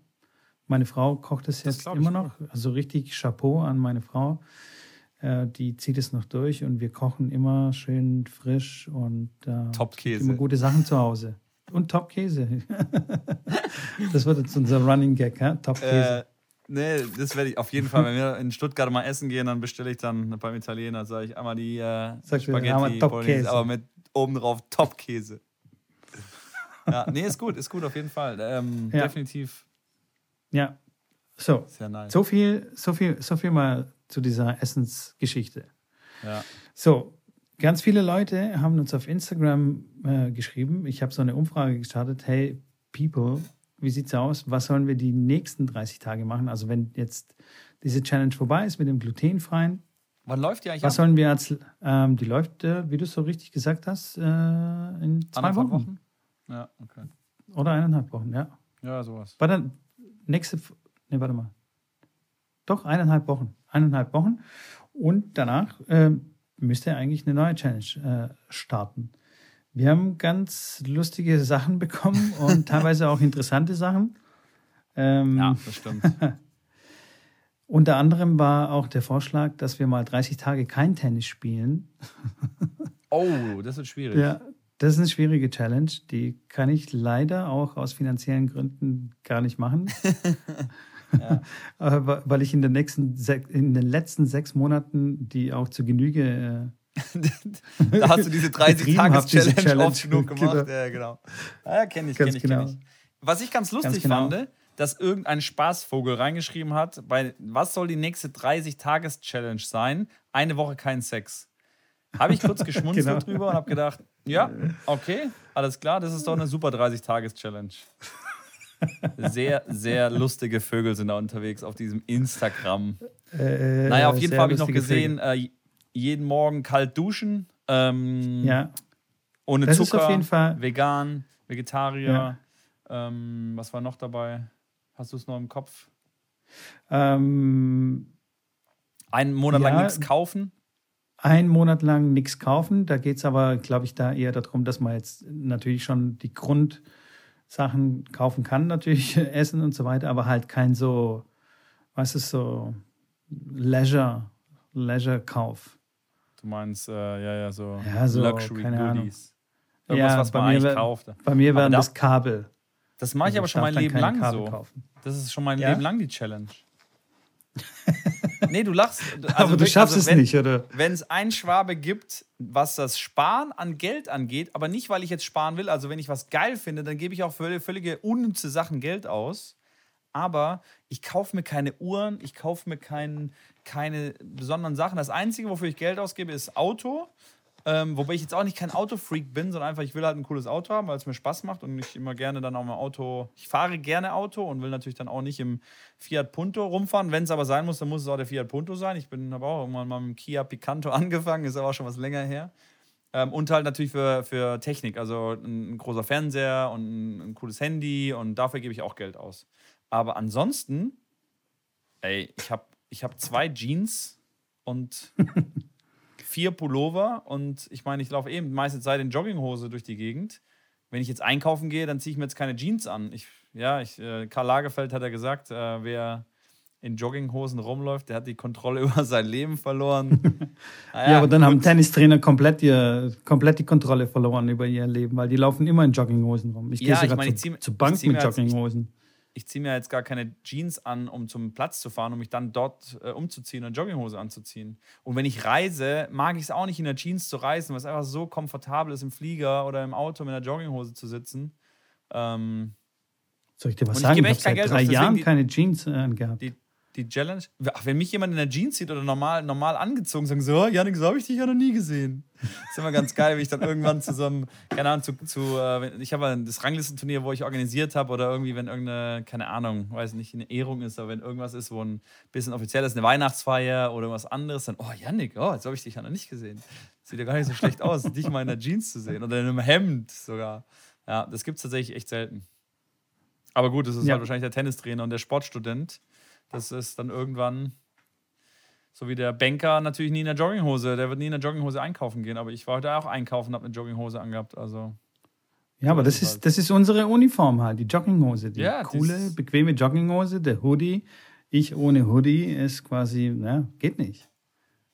meine Frau kocht es jetzt immer noch. Also richtig Chapeau an meine Frau. Äh, die zieht es noch durch und wir kochen immer schön frisch und äh, Top-Käse. Immer gute Sachen zu Hause. Und Top-Käse. das wird jetzt unser Running Gag, ja? Top-Käse. Äh, nee, das werde ich auf jeden Fall. Wenn wir in Stuttgart mal essen gehen, dann bestelle ich dann beim Italiener, sage ich einmal die äh, Spaghetti Bolognese, aber mit oben drauf Top-Käse. ja, nee, ist gut, ist gut auf jeden Fall. Ähm, ja. Definitiv. Ja. So. Sehr nice. So viel, so viel, so viel mal zu dieser Essensgeschichte. Ja. So, Ganz viele Leute haben uns auf Instagram äh, geschrieben. Ich habe so eine Umfrage gestartet. Hey, People, wie sieht's aus? Was sollen wir die nächsten 30 Tage machen? Also wenn jetzt diese Challenge vorbei ist mit dem glutenfreien. Wann läuft die eigentlich? Was ab? sollen wir als, ähm, die läuft, äh, wie du es so richtig gesagt hast, äh, in zwei Wochen. Wochen. Ja, okay. Oder eineinhalb Wochen, ja. Ja, sowas. War dann nächste, nee, warte mal. Doch, eineinhalb Wochen. Eineinhalb Wochen. Und danach, ähm, müsste eigentlich eine neue Challenge äh, starten. Wir haben ganz lustige Sachen bekommen und teilweise auch interessante Sachen. Ähm, ja, das stimmt. unter anderem war auch der Vorschlag, dass wir mal 30 Tage kein Tennis spielen. oh, das ist schwierig. Ja, das ist eine schwierige Challenge. Die kann ich leider auch aus finanziellen Gründen gar nicht machen. Ja. weil ich in den, nächsten, in den letzten sechs Monaten die auch zu Genüge. Äh, da hast du diese 30-Tages-Challenge oft genug gemacht. Genau. Ja, genau. Ja, kenne ich, kenne ich, genau. kenn ich. Was ich ganz lustig ganz genau. fand, dass irgendein Spaßvogel reingeschrieben hat, bei was soll die nächste 30-Tages-Challenge sein? Eine Woche kein Sex. Habe ich kurz geschmunzelt genau. drüber und habe gedacht, ja, okay, alles klar, das ist doch eine super 30-Tages-Challenge. Sehr, sehr lustige Vögel sind da unterwegs auf diesem Instagram. Äh, naja, auf jeden Fall habe ich noch gesehen, äh, jeden Morgen kalt duschen. Ähm, ja. Ohne das Zucker, auf jeden Fall. vegan, Vegetarier. Ja. Ähm, was war noch dabei? Hast du es noch im Kopf? Ähm, Einen Monat ja, lang nichts kaufen? Einen Monat lang nichts kaufen. Da geht es aber, glaube ich, da eher darum, dass man jetzt natürlich schon die Grund- Sachen kaufen kann, natürlich essen und so weiter, aber halt kein so, was ist so Leisure, Leisure-Kauf. Du meinst, äh, ja, ja, so, ja, so Luxury keine Goodies. Ahnung. Irgendwas, ja, was man eigentlich kauft. Bei mir wären das Kabel. Das mache ich also aber schon mein Leben lang Kabel so. Kaufen. Das ist schon mein ja? Leben lang die Challenge. nee, du lachst. Also aber du schaffst also, wenn, es nicht, oder? Wenn es ein Schwabe gibt, was das Sparen an Geld angeht, aber nicht, weil ich jetzt sparen will, also wenn ich was geil finde, dann gebe ich auch für völlige unnütze Sachen Geld aus. Aber ich kaufe mir keine Uhren, ich kaufe mir kein, keine besonderen Sachen. Das Einzige, wofür ich Geld ausgebe, ist Auto. Ähm, wobei ich jetzt auch nicht kein Autofreak bin, sondern einfach, ich will halt ein cooles Auto haben, weil es mir Spaß macht und ich immer gerne dann auch mal Auto. Ich fahre gerne Auto und will natürlich dann auch nicht im Fiat Punto rumfahren. Wenn es aber sein muss, dann muss es auch der Fiat Punto sein. Ich bin aber auch irgendwann mal mit dem Kia Picanto angefangen, ist aber auch schon was länger her. Ähm, und halt natürlich für, für Technik, also ein, ein großer Fernseher und ein, ein cooles Handy und dafür gebe ich auch Geld aus. Aber ansonsten, ey, ich habe ich hab zwei Jeans und vier Pullover und ich meine, ich laufe eben die meiste Zeit in Jogginghose durch die Gegend. Wenn ich jetzt einkaufen gehe, dann ziehe ich mir jetzt keine Jeans an. Ich, ja, ich, äh, Karl Lagerfeld hat ja gesagt, äh, wer in Jogginghosen rumläuft, der hat die Kontrolle über sein Leben verloren. naja, ja, aber dann gut. haben Tennistrainer komplett, ihr, komplett die Kontrolle verloren über ihr Leben, weil die laufen immer in Jogginghosen rum. Ich ja, gehe sogar ich mein, zu, zur Bank mit Jogginghosen. Ich, ich ziehe mir jetzt gar keine Jeans an, um zum Platz zu fahren, um mich dann dort äh, umzuziehen und Jogginghose anzuziehen. Und wenn ich reise, mag ich es auch nicht in der Jeans zu reisen, weil es einfach so komfortabel ist, im Flieger oder im Auto mit einer Jogginghose zu sitzen. Ähm, Soll ich dir was sagen? Ich, ich habe seit drei Jahren keine Jeans äh, gehabt. Die, die Challenge. Ach, wenn mich jemand in der Jeans sieht oder normal, normal angezogen, sagen so, oh, Janik, so habe ich dich ja noch nie gesehen. Das ist immer ganz geil, wie ich dann irgendwann zu so einem, keine Ahnung, zu, zu äh, ich habe das Ranglistenturnier, wo ich organisiert habe oder irgendwie, wenn irgendeine, keine Ahnung, weiß nicht, eine Ehrung ist, aber wenn irgendwas ist, wo ein bisschen offiziell ist, eine Weihnachtsfeier oder was anderes, dann, oh, Janik, oh, jetzt habe ich dich ja noch nicht gesehen. Sieht ja gar nicht so schlecht aus, dich mal in der Jeans zu sehen oder in einem Hemd sogar. Ja, das gibt es tatsächlich echt selten. Aber gut, das ist ja. halt wahrscheinlich der Tennistrainer und der Sportstudent das ist dann irgendwann so wie der Banker natürlich nie in der Jogginghose. Der wird nie in der Jogginghose einkaufen gehen. Aber ich war heute auch einkaufen, habe eine Jogginghose angehabt. Also. Ja, aber das ist, das ist unsere Uniform halt, die Jogginghose. Die ja, coole, bequeme Jogginghose, der Hoodie. Ich ohne Hoodie ist quasi, na, geht nicht.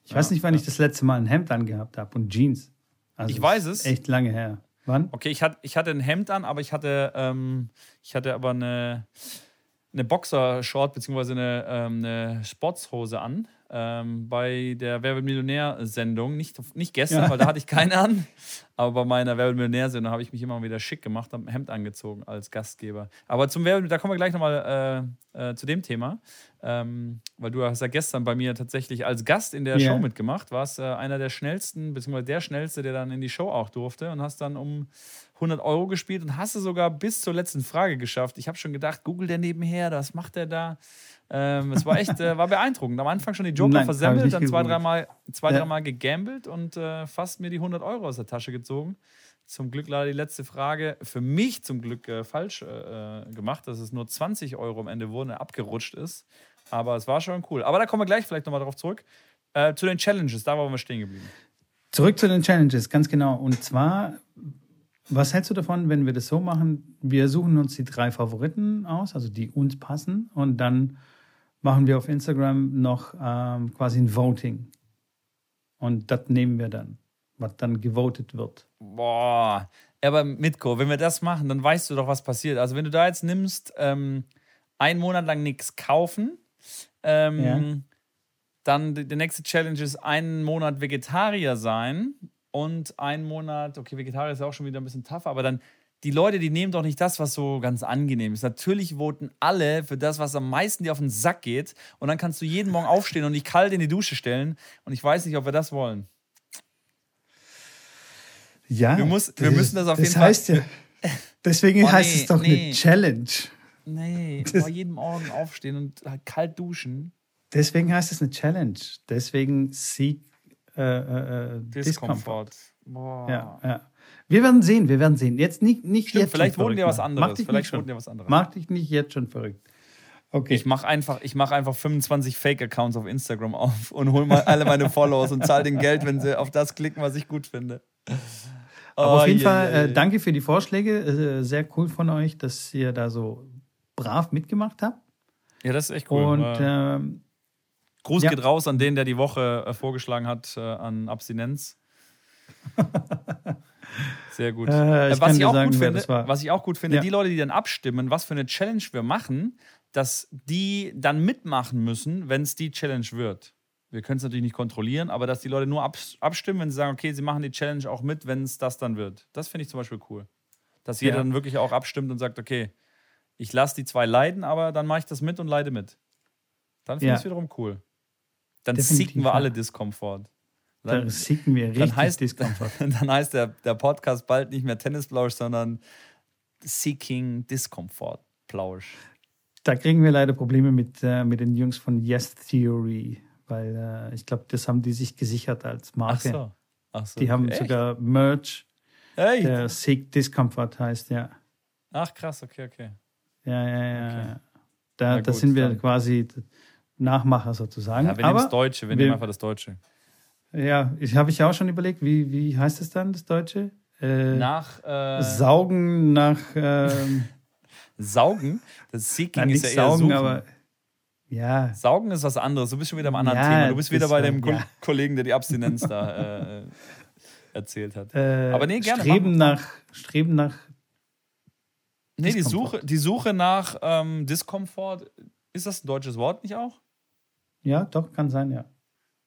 Ich ja, weiß nicht, wann ja. ich das letzte Mal ein Hemd angehabt habe und Jeans. Also ich weiß es. Echt lange her. Wann? Okay, ich hatte, ich hatte ein Hemd an, aber ich hatte, ähm, ich hatte aber eine eine Boxershort bzw. Eine, ähm, eine Sportshose an ähm, bei der Wer Millionär-Sendung. Nicht, nicht gestern, ja. weil da hatte ich keine an. Aber bei meiner Wer Millionär-Sendung habe ich mich immer wieder schick gemacht, habe ein Hemd angezogen als Gastgeber. Aber zum Wer da kommen wir gleich nochmal äh, äh, zu dem Thema. Ähm, weil du hast ja gestern bei mir tatsächlich als Gast in der yeah. Show mitgemacht, warst äh, einer der schnellsten, beziehungsweise der schnellste, der dann in die Show auch durfte und hast dann um 100 Euro gespielt und hast du sogar bis zur letzten Frage geschafft. Ich habe schon gedacht, Google der nebenher, was macht der da? Ähm, es war echt, äh, war beeindruckend. Am Anfang schon die Joker Nein, versemmelt, dann zwei, dreimal zwei, ja. dreimal gegambelt und äh, fast mir die 100 Euro aus der Tasche gezogen. Zum Glück leider die letzte Frage für mich zum Glück äh, falsch äh, gemacht, dass es nur 20 Euro am Ende wurden, abgerutscht ist. Aber es war schon cool. Aber da kommen wir gleich vielleicht nochmal drauf zurück. Äh, zu den Challenges, da waren wir stehen geblieben. Zurück zu den Challenges, ganz genau. Und zwar was hältst du davon, wenn wir das so machen? Wir suchen uns die drei Favoriten aus, also die uns passen, und dann machen wir auf Instagram noch ähm, quasi ein Voting. Und das nehmen wir dann, was dann gewotet wird. Boah, aber Mitko, wenn wir das machen, dann weißt du doch, was passiert. Also wenn du da jetzt nimmst, ähm, einen Monat lang nichts kaufen, ähm, ja. dann die, die nächste Challenge ist einen Monat Vegetarier sein und ein Monat, okay, Vegetarier ist ja auch schon wieder ein bisschen tougher, aber dann die Leute, die nehmen doch nicht das, was so ganz angenehm ist. Natürlich voten alle für das, was am meisten dir auf den Sack geht. Und dann kannst du jeden Morgen aufstehen und dich kalt in die Dusche stellen. Und ich weiß nicht, ob wir das wollen. Ja, wir, muss, wir müssen das auf das jeden heißt Fall. Ja, deswegen oh, heißt nee, es doch nee. eine Challenge. Nee, das, jeden Morgen aufstehen und halt kalt duschen. Deswegen heißt es eine Challenge. Deswegen Sieg äh, äh, äh Discomfort. Boah. Ja, ja. Wir werden sehen, wir werden sehen. Jetzt nicht, nicht Stimmt, jetzt. Vielleicht wurden dir was anderes. Mach dich vielleicht wurden dir was anderes. Mach dich nicht jetzt schon verrückt. Okay. Ich mache einfach, mach einfach 25 Fake-Accounts auf Instagram auf und hole mal alle meine Follows und zahle den Geld, wenn sie auf das klicken, was ich gut finde. Aber oh, auf jeden yeah, Fall yeah, yeah. Äh, danke für die Vorschläge. Äh, sehr cool von euch, dass ihr da so brav mitgemacht habt. Ja, das ist echt cool. Und ähm, Gruß ja. geht raus an den, der die Woche äh, vorgeschlagen hat äh, an Abstinenz. Sehr gut. Äh, was, ich sagen, finde, was, ich auch gut finde, ja. die Leute, die dann abstimmen, was für eine Challenge wir machen, dass die dann mitmachen müssen, wenn es die Challenge wird. Wir können es natürlich nicht kontrollieren, aber dass die Leute nur abstimmen, wenn sie sagen, okay, sie machen die Challenge auch mit, wenn es das dann wird. Das finde ich zum Beispiel cool. Dass jeder ja. dann wirklich auch abstimmt und sagt, okay, ich lasse die zwei leiden, aber dann mache ich das mit und leide mit. Dann finde ich es wiederum cool. Dann siegen wir alle Diskomfort. Dann, dann siegen wir richtig dann heißt, Diskomfort. Dann heißt der, der Podcast bald nicht mehr Tennisplausch, sondern Seeking Diskomfort Plausch. Da kriegen wir leider Probleme mit, äh, mit den Jungs von Yes Theory, weil äh, ich glaube, das haben die sich gesichert als Marke. Ach so. Ach so, die haben echt? sogar Merch, hey. der Seek Discomfort heißt, ja. Ach krass, okay, okay. Ja, ja, ja. Okay. Da, da sind wir quasi Nachmacher sozusagen. Ja, wir nehmen das Deutsche, wir, wir nehmen einfach das Deutsche. Ja, ich habe ich ja auch schon überlegt, wie, wie heißt es dann, das Deutsche? Äh, nach äh, Saugen, nach ähm, Saugen? Das Seeking Nein, ist ja eher saugen, suchen. aber Ja. Saugen ist was anderes. Du bist schon wieder am anderen ja, Thema. Du bist wieder bei dem ja. Kollegen, der die Abstinenz da äh, erzählt hat. Äh, Aber nee, gerne. Streben nach, Streben nach. Nee, die Suche, die Suche nach ähm, Diskomfort, ist das ein deutsches Wort nicht auch? Ja, doch, kann sein, ja.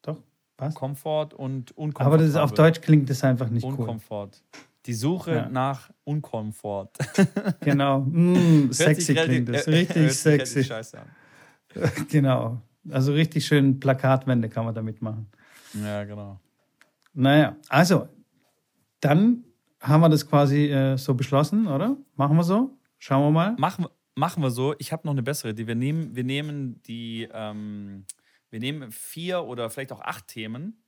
Doch, passt. Komfort und Unkomfort. Aber das ist, auf Deutsch klingt das einfach nicht Unkomfort. cool. Die Suche ja. nach Unkomfort. genau. Mm, sexy klingt das. Richtig sexy. Scheiße an. genau. Also richtig schön Plakatwände kann man damit machen. Ja, genau. Naja, also, dann haben wir das quasi äh, so beschlossen, oder? Machen wir so? Schauen wir mal. Machen, machen wir so. Ich habe noch eine bessere Idee. Wir nehmen, wir nehmen die, ähm, wir nehmen vier oder vielleicht auch acht Themen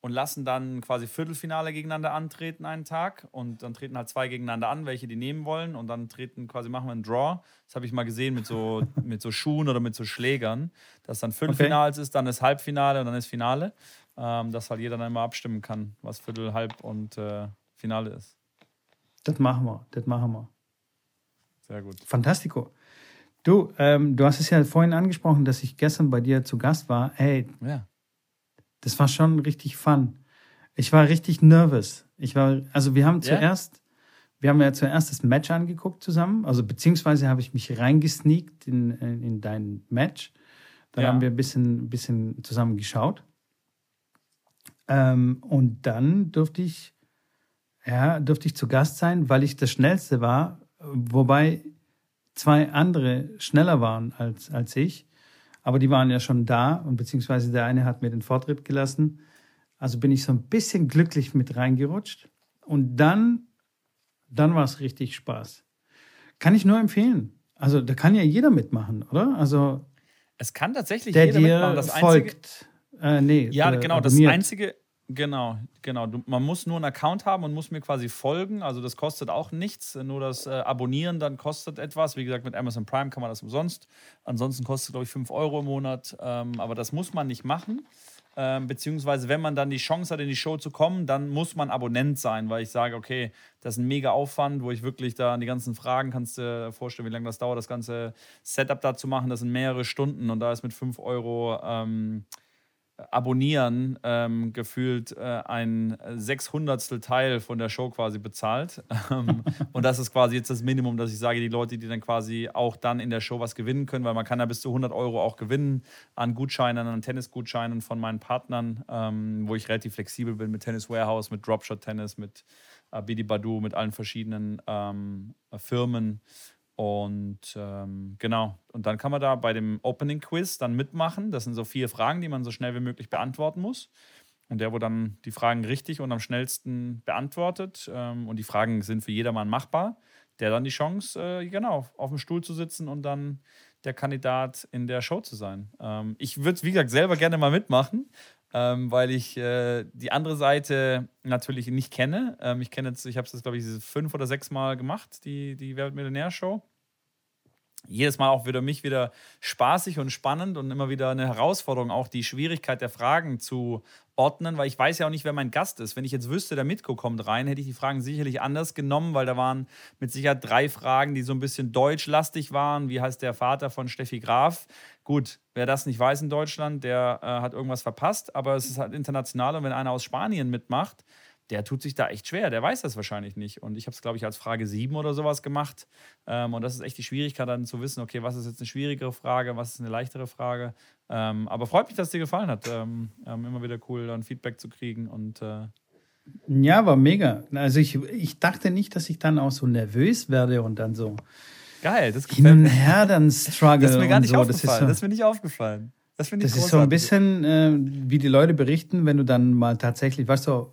und lassen dann quasi Viertelfinale gegeneinander antreten einen Tag und dann treten halt zwei gegeneinander an, welche die nehmen wollen und dann treten quasi machen wir einen Draw. Das habe ich mal gesehen mit so mit so Schuhen oder mit so Schlägern, dass dann Viertelfinals okay. ist, dann ist Halbfinale und dann ist Finale, ähm, dass halt jeder dann immer abstimmen kann, was Viertel, Halb und äh, Finale ist. Das machen wir, das machen wir. Sehr gut. Fantastico. Du, ähm, du hast es ja vorhin angesprochen, dass ich gestern bei dir zu Gast war. Hey, ja das war schon richtig fun. Ich war richtig nervös. Ich war, also wir haben zuerst, ja? wir haben ja zuerst das Match angeguckt zusammen, also beziehungsweise habe ich mich reingesneakt in, in, in dein Match. Dann ja. haben wir ein bisschen, bisschen zusammen geschaut. Ähm, und dann durfte ich, ja, durfte ich zu Gast sein, weil ich das Schnellste war, wobei zwei andere schneller waren als, als ich. Aber die waren ja schon da und beziehungsweise der eine hat mir den Vortritt gelassen. Also bin ich so ein bisschen glücklich mit reingerutscht. Und dann, dann war es richtig Spaß. Kann ich nur empfehlen. Also da kann ja jeder mitmachen, oder? Also es kann tatsächlich der jeder dir mitmachen. Das folgt. Einzige, äh, nee, ja, genau. Das einzige, Genau, genau. Du, man muss nur einen Account haben und muss mir quasi folgen. Also das kostet auch nichts. Nur das äh, Abonnieren dann kostet etwas. Wie gesagt, mit Amazon Prime kann man das umsonst. Ansonsten kostet es, glaube ich, 5 Euro im Monat. Ähm, aber das muss man nicht machen. Ähm, beziehungsweise, wenn man dann die Chance hat, in die Show zu kommen, dann muss man Abonnent sein, weil ich sage, okay, das ist ein mega Aufwand, wo ich wirklich da an die ganzen Fragen, kannst du vorstellen, wie lange das dauert, das ganze Setup da zu machen. Das sind mehrere Stunden und da ist mit 5 Euro. Ähm, Abonnieren ähm, gefühlt äh, ein sechshundertstel Teil von der Show quasi bezahlt. Ähm, und das ist quasi jetzt das Minimum, dass ich sage, die Leute, die dann quasi auch dann in der Show was gewinnen können, weil man kann ja bis zu 100 Euro auch gewinnen an Gutscheinen, an Tennisgutscheinen von meinen Partnern, ähm, wo ich relativ flexibel bin mit Tennis Warehouse, mit Dropshot Tennis, mit äh, Bidi Badu, mit allen verschiedenen ähm, Firmen. Und ähm, genau, und dann kann man da bei dem Opening Quiz dann mitmachen. Das sind so vier Fragen, die man so schnell wie möglich beantworten muss. Und der, wo dann die Fragen richtig und am schnellsten beantwortet, ähm, und die Fragen sind für jedermann machbar, der dann die Chance, äh, genau, auf dem Stuhl zu sitzen und dann der Kandidat in der Show zu sein. Ähm, ich würde, wie gesagt, selber gerne mal mitmachen, ähm, weil ich äh, die andere Seite natürlich nicht kenne. Ähm, ich kenne jetzt, ich habe es jetzt, glaube ich, fünf oder sechs Mal gemacht, die, die Wer Millionär-Show. Jedes Mal auch wieder mich wieder spaßig und spannend und immer wieder eine Herausforderung, auch die Schwierigkeit der Fragen zu ordnen, weil ich weiß ja auch nicht, wer mein Gast ist. Wenn ich jetzt wüsste, der Mitko kommt rein, hätte ich die Fragen sicherlich anders genommen, weil da waren mit Sicherheit drei Fragen, die so ein bisschen deutschlastig waren. Wie heißt der Vater von Steffi Graf? Gut, wer das nicht weiß in Deutschland, der äh, hat irgendwas verpasst, aber es ist halt international und wenn einer aus Spanien mitmacht, der tut sich da echt schwer. Der weiß das wahrscheinlich nicht. Und ich habe es, glaube ich, als Frage 7 oder sowas gemacht. Ähm, und das ist echt die Schwierigkeit, dann zu wissen, okay, was ist jetzt eine schwierigere Frage, was ist eine leichtere Frage. Ähm, aber freut mich, dass es dir gefallen hat. Ähm, immer wieder cool, dann Feedback zu kriegen. Und äh ja, war mega. Also ich, ich dachte nicht, dass ich dann auch so nervös werde und dann so geil, das gefällt hin und her dann struggle. Das ist mir gar nicht so. aufgefallen. Das ist, so, das ist mir nicht aufgefallen. Das, das ist so ein bisschen, äh, wie die Leute berichten, wenn du dann mal tatsächlich, weißt du,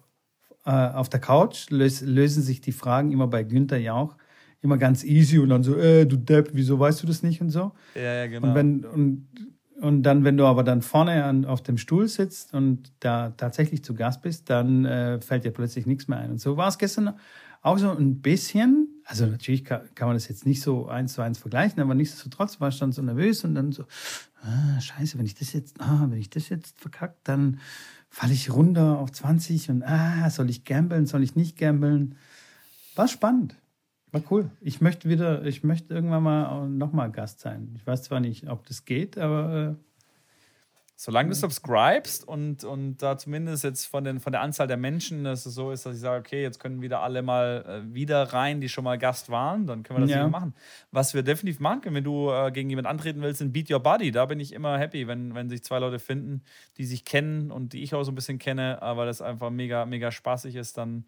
äh, auf der Couch lös, lösen sich die Fragen immer bei Günther ja auch immer ganz easy und dann so, äh, du Depp, wieso weißt du das nicht und so. Ja, ja, genau. Und, wenn, und, und dann, wenn du aber dann vorne an, auf dem Stuhl sitzt und da tatsächlich zu Gast bist, dann äh, fällt dir plötzlich nichts mehr ein. Und so war es gestern auch so ein bisschen. Also natürlich kann, kann man das jetzt nicht so eins zu eins vergleichen, aber nichtsdestotrotz war ich dann so nervös und dann so, ah, scheiße, wenn ich das jetzt, ah, wenn ich das jetzt verkackt, dann falle ich runter auf 20 und ah, soll ich gambeln, soll ich nicht gambeln? War spannend. War cool. Ich möchte wieder, ich möchte irgendwann mal nochmal Gast sein. Ich weiß zwar nicht, ob das geht, aber äh, Solange du subscribest und, und da zumindest jetzt von, den, von der Anzahl der Menschen, dass es so ist, dass ich sage, okay, jetzt können wieder alle mal äh, wieder rein, die schon mal Gast waren, dann können wir das ja. machen. Was wir definitiv machen können, wenn du äh, gegen jemanden antreten willst, in Beat Your Body, da bin ich immer happy, wenn, wenn sich zwei Leute finden, die sich kennen und die ich auch so ein bisschen kenne, aber das einfach mega, mega spaßig ist, dann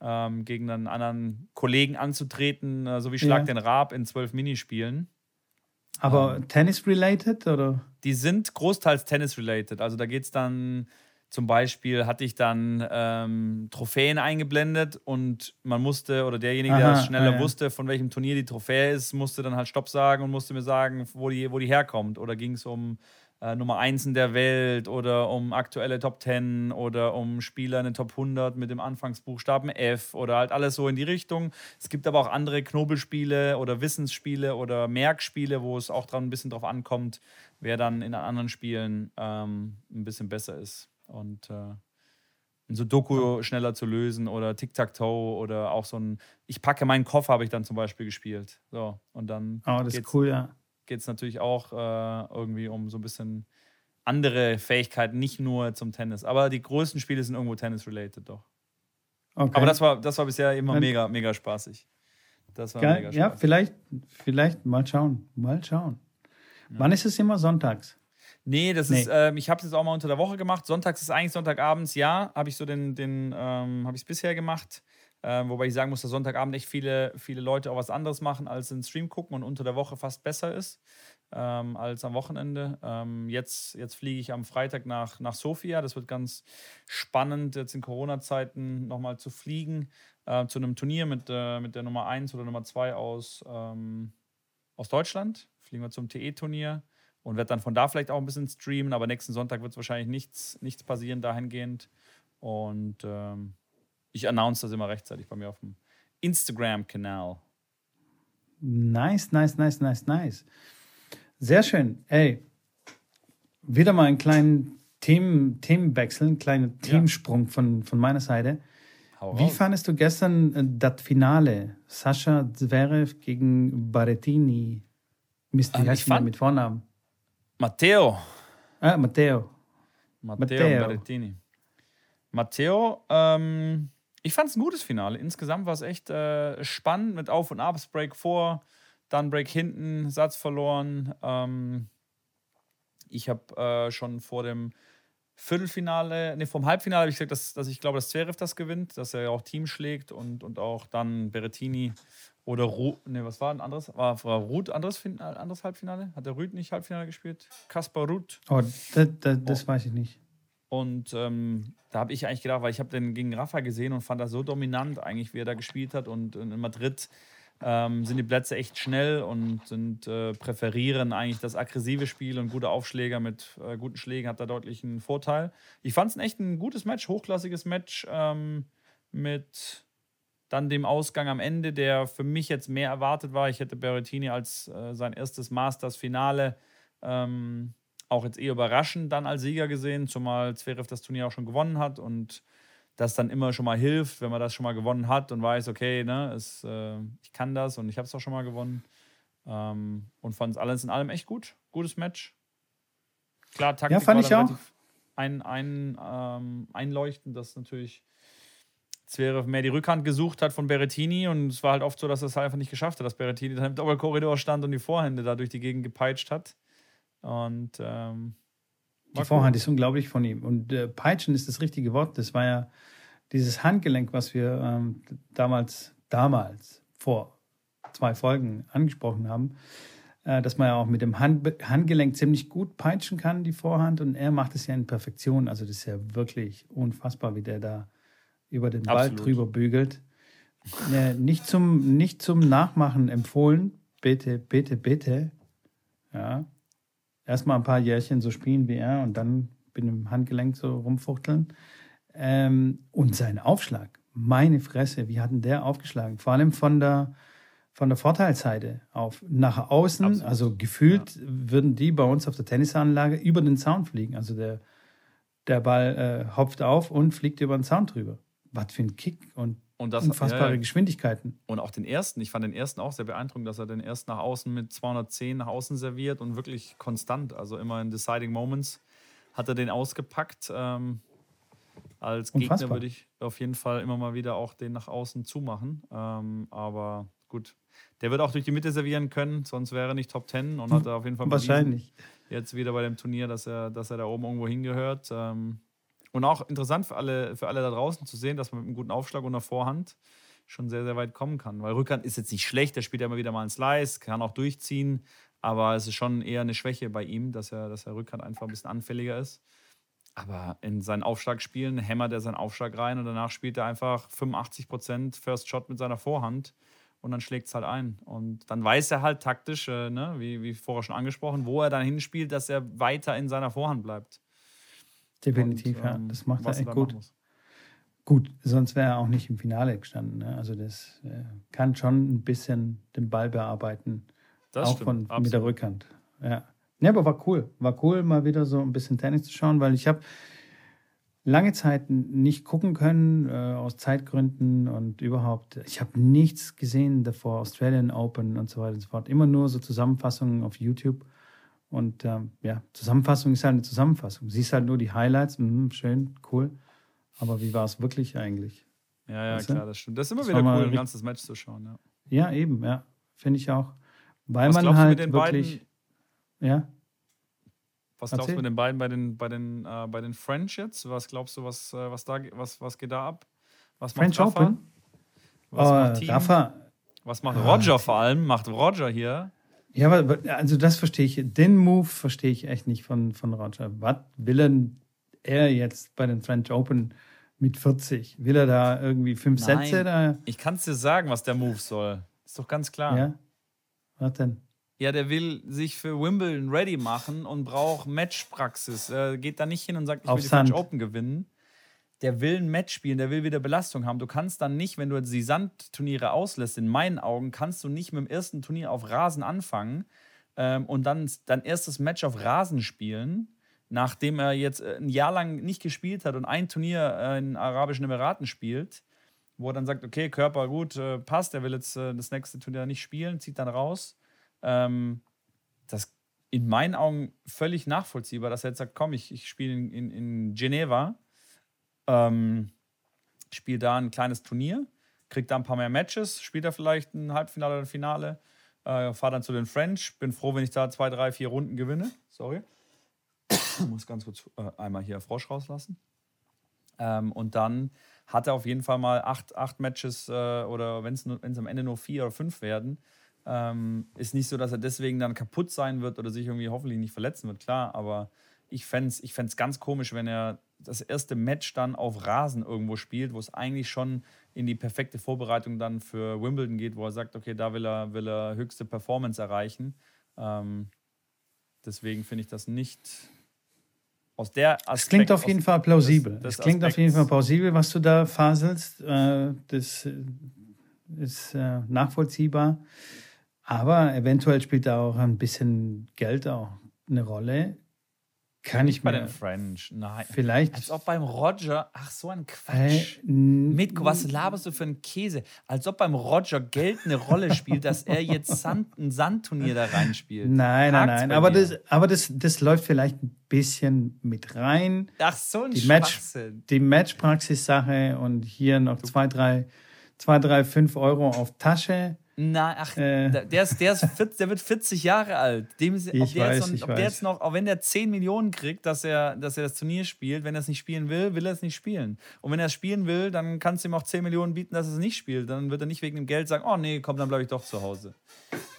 ähm, gegen einen anderen Kollegen anzutreten, äh, so wie Schlag ja. den Raab in zwölf Minispielen. Aber ähm, Tennis-related oder? Die sind großteils Tennis-related. Also da geht es dann zum Beispiel, hatte ich dann ähm, Trophäen eingeblendet und man musste, oder derjenige, Aha, der es schneller ja. wusste, von welchem Turnier die Trophäe ist, musste dann halt Stopp sagen und musste mir sagen, wo die, wo die herkommt. Oder ging es um äh, Nummer 1 in der Welt oder um aktuelle Top 10 oder um Spieler in den Top 100 mit dem Anfangsbuchstaben F oder halt alles so in die Richtung. Es gibt aber auch andere Knobelspiele oder Wissensspiele oder Merkspiele, wo es auch dran ein bisschen drauf ankommt, wer dann in anderen Spielen ähm, ein bisschen besser ist. Und äh, so Doku schneller zu lösen oder Tic-Tac-Toe oder auch so ein Ich packe meinen Koffer habe ich dann zum Beispiel gespielt. So, und dann. Oh, das ist cool, ja geht es natürlich auch äh, irgendwie um so ein bisschen andere Fähigkeiten, nicht nur zum Tennis. Aber die größten Spiele sind irgendwo Tennis-related doch. Okay. Aber das war, das war bisher immer Dann, mega, mega spaßig. Das war geil. mega spaßig. Ja, vielleicht, vielleicht mal schauen. Mal schauen. Ja. Wann ist es immer sonntags? Nee, das nee. ist, äh, ich habe es jetzt auch mal unter der Woche gemacht. Sonntags ist eigentlich Sonntagabends, ja, habe ich so den, den ähm, habe ich es bisher gemacht. Ähm, wobei ich sagen muss, dass Sonntagabend echt viele, viele Leute auch was anderes machen, als den Stream gucken und unter der Woche fast besser ist ähm, als am Wochenende. Ähm, jetzt jetzt fliege ich am Freitag nach, nach Sofia. Das wird ganz spannend, jetzt in Corona-Zeiten nochmal zu fliegen äh, zu einem Turnier mit, äh, mit der Nummer 1 oder Nummer 2 aus, ähm, aus Deutschland. Fliegen wir zum TE-Turnier und werde dann von da vielleicht auch ein bisschen streamen, aber nächsten Sonntag wird es wahrscheinlich nichts, nichts passieren dahingehend. Und ähm, ich announce das immer rechtzeitig bei mir auf dem Instagram-Kanal. Nice, nice, nice, nice, nice. Sehr schön. Ey, wieder mal einen kleinen Themen, Themenwechsel, einen kleinen Themensprung ja. von, von meiner Seite. Hau Wie raus. fandest du gestern äh, das Finale? Sascha Zverev gegen Barettini. Mist, wie heißt mit Vornamen? Matteo. Ah, Matteo. Matteo, Matteo. Barettini. Matteo, ähm, ich fand es ein gutes Finale. Insgesamt war es echt äh, spannend mit Auf- und Abs, Break vor, dann Break hinten, Satz verloren. Ähm, ich habe äh, schon vor dem Viertelfinale, nee, vom Halbfinale habe ich gesagt, dass, dass ich glaube, dass Zverev das gewinnt, dass er auch Team schlägt und, und auch dann Berettini oder Ruth, nee, was war ein anderes? War, war Ruth anderes, anderes Halbfinale? Hat der Ruth nicht Halbfinale gespielt? Kaspar Ruth? Oh, das, das, das oh. weiß ich nicht. Und ähm, da habe ich eigentlich gedacht, weil ich habe den gegen Rafa gesehen und fand das so dominant eigentlich, wie er da gespielt hat. Und in Madrid ähm, sind die Plätze echt schnell und sind, äh, präferieren eigentlich das aggressive Spiel und gute Aufschläger mit äh, guten Schlägen hat da deutlich einen Vorteil. Ich fand es echt ein gutes Match, hochklassiges Match ähm, mit dann dem Ausgang am Ende, der für mich jetzt mehr erwartet war. Ich hätte Berrettini als äh, sein erstes Masters-Finale ähm, auch jetzt eher überraschend dann als Sieger gesehen, zumal Zverev das Turnier auch schon gewonnen hat und das dann immer schon mal hilft, wenn man das schon mal gewonnen hat und weiß, okay, ne, es, äh, ich kann das und ich habe es auch schon mal gewonnen. Ähm, und fand es alles in allem echt gut. Gutes Match. Klar, Taktik ja, fand war ich auch. Ein, ein, ähm, einleuchtend, dass natürlich Zverev mehr die Rückhand gesucht hat von Berrettini und es war halt oft so, dass er es halt einfach nicht geschafft hat, dass Berrettini dann im Doppelkorridor stand und die Vorhände da durch die Gegend gepeitscht hat. Und ähm, die Vorhand ist unglaublich von ihm. Und äh, Peitschen ist das richtige Wort. Das war ja dieses Handgelenk, was wir ähm, damals, damals vor zwei Folgen angesprochen haben, äh, dass man ja auch mit dem Hand, Handgelenk ziemlich gut peitschen kann, die Vorhand. Und er macht es ja in Perfektion. Also das ist ja wirklich unfassbar, wie der da über den Ball Absolut. drüber bügelt. Äh, nicht, zum, nicht zum Nachmachen empfohlen. Bitte, bitte, bitte. Ja, erstmal ein paar Jährchen so spielen wie er und dann bin im Handgelenk so rumfuchteln. Ähm, und sein Aufschlag, meine Fresse, wie hat denn der aufgeschlagen? Vor allem von der, von der Vorteilsseite auf. Nach außen, Absolut. also gefühlt ja. würden die bei uns auf der Tennisanlage über den Zaun fliegen. Also der, der Ball äh, hopft auf und fliegt über den Zaun drüber. Was für ein Kick und und das, unfassbare ja, Geschwindigkeiten. Und auch den ersten, ich fand den ersten auch sehr beeindruckend, dass er den ersten nach außen mit 210 nach außen serviert und wirklich konstant, also immer in Deciding Moments hat er den ausgepackt. Ähm, als Unfassbar. Gegner würde ich auf jeden Fall immer mal wieder auch den nach außen zumachen. Ähm, aber gut, der wird auch durch die Mitte servieren können, sonst wäre er nicht Top 10 und hat er auf jeden Fall wahrscheinlich jetzt wieder bei dem Turnier, dass er, dass er da oben irgendwo hingehört. Ähm, und auch interessant für alle, für alle da draußen zu sehen, dass man mit einem guten Aufschlag und einer Vorhand schon sehr, sehr weit kommen kann. Weil Rückhand ist jetzt nicht schlecht, der spielt ja immer wieder mal einen Slice, kann auch durchziehen, aber es ist schon eher eine Schwäche bei ihm, dass er, dass er Rückhand einfach ein bisschen anfälliger ist. Aber in seinen Aufschlagspielen hämmert er seinen Aufschlag rein und danach spielt er einfach 85% First Shot mit seiner Vorhand und dann schlägt es halt ein. Und dann weiß er halt taktisch, äh, ne, wie, wie vorher schon angesprochen, wo er dann hinspielt, dass er weiter in seiner Vorhand bleibt. Definitiv, und, ja. Ähm, das macht er echt gut. Gut, sonst wäre er auch nicht im Finale gestanden. Ne? Also das äh, kann schon ein bisschen den Ball bearbeiten. Das auch stimmt, von, mit der Rückhand. Ja. ja, aber war cool. War cool, mal wieder so ein bisschen Tennis zu schauen, weil ich habe lange Zeit nicht gucken können, äh, aus Zeitgründen und überhaupt. Ich habe nichts gesehen davor, Australian Open und so weiter und so fort. Immer nur so Zusammenfassungen auf YouTube. Und ähm, ja, Zusammenfassung ist halt eine Zusammenfassung. Siehst halt nur die Highlights, mhm, schön, cool. Aber wie war es wirklich eigentlich? Ja, ja, weißt klar, das stimmt. Das ist immer das wieder cool, ein ganzes Match zu schauen. Ja, ja eben, ja. Finde ich auch. Weil Was man halt wirklich. Beiden, ja. Was glaubst du mit den beiden bei den, bei den, äh, bei den French jetzt? Was glaubst du, was, äh, was, da, was, was geht da ab? Was French macht Rafa? Open? Was oh, macht Team? Rafa. Was macht Roger ah, vor allem? Macht Roger hier? Ja, aber also das verstehe ich. Den Move verstehe ich echt nicht von, von Roger. Was will er jetzt bei den French Open mit 40? Will er da irgendwie fünf Nein, Sätze? Da? Ich kann es dir sagen, was der Move soll. Ist doch ganz klar. Ja. Was denn? Ja, der will sich für Wimbledon ready machen und braucht Matchpraxis. Er geht da nicht hin und sagt, ich will die French Open gewinnen der will ein Match spielen, der will wieder Belastung haben. Du kannst dann nicht, wenn du die Sandturniere auslässt, in meinen Augen, kannst du nicht mit dem ersten Turnier auf Rasen anfangen ähm, und dann dein erstes Match auf Rasen spielen, nachdem er jetzt äh, ein Jahr lang nicht gespielt hat und ein Turnier äh, in Arabischen Emiraten spielt, wo er dann sagt, okay, Körper gut, äh, passt, er will jetzt das nächste Turnier nicht spielen, zieht dann raus. Ähm, das in meinen Augen völlig nachvollziehbar, dass er jetzt sagt, komm, ich, ich spiele in, in, in Geneva ähm, spielt da ein kleines Turnier, kriegt da ein paar mehr Matches, spielt da vielleicht ein Halbfinale oder ein Finale, äh, fahre dann zu den French, bin froh, wenn ich da zwei, drei, vier Runden gewinne. Sorry. muss ganz kurz äh, einmal hier Frosch rauslassen. Ähm, und dann hat er auf jeden Fall mal acht, acht Matches äh, oder wenn es am Ende nur vier oder fünf werden, ähm, ist nicht so, dass er deswegen dann kaputt sein wird oder sich irgendwie hoffentlich nicht verletzen wird, klar, aber ich fände es ich ganz komisch, wenn er das erste Match dann auf Rasen irgendwo spielt, wo es eigentlich schon in die perfekte Vorbereitung dann für Wimbledon geht, wo er sagt, okay, da will er, will er höchste Performance erreichen. Ähm, deswegen finde ich das nicht aus der Aspekt, Das klingt auf jeden Fall plausibel. Das, das klingt Aspekt, auf jeden Fall plausibel, was du da faselst. Äh, das ist äh, nachvollziehbar. Aber eventuell spielt da auch ein bisschen Geld auch eine Rolle. Kann ich bei den French. Nein. Vielleicht. Als ob beim Roger. Ach, so ein Quatsch. Äh, Mitko, was laberst du für einen Käse? Als ob beim Roger Geld eine Rolle spielt, dass er jetzt Sand, ein Sandturnier da reinspielt. Nein, nein, nein. Aber, das, aber das, das läuft vielleicht ein bisschen mit rein. Ach, so ein die Match, Die Matchpraxis-Sache und hier noch zwei, drei, zwei, drei, fünf Euro auf Tasche. Na, ach, äh. der, ist, der, ist 40, der wird 40 Jahre alt. Dem ist, ob, der, weiß, jetzt noch, ob der jetzt noch, auch wenn der 10 Millionen kriegt, dass er, dass er das Turnier spielt, wenn er es nicht spielen will, will er es nicht spielen. Und wenn er es spielen will, dann kannst du ihm auch 10 Millionen bieten, dass er es nicht spielt. Dann wird er nicht wegen dem Geld sagen, oh nee, komm, dann bleibe ich doch zu Hause.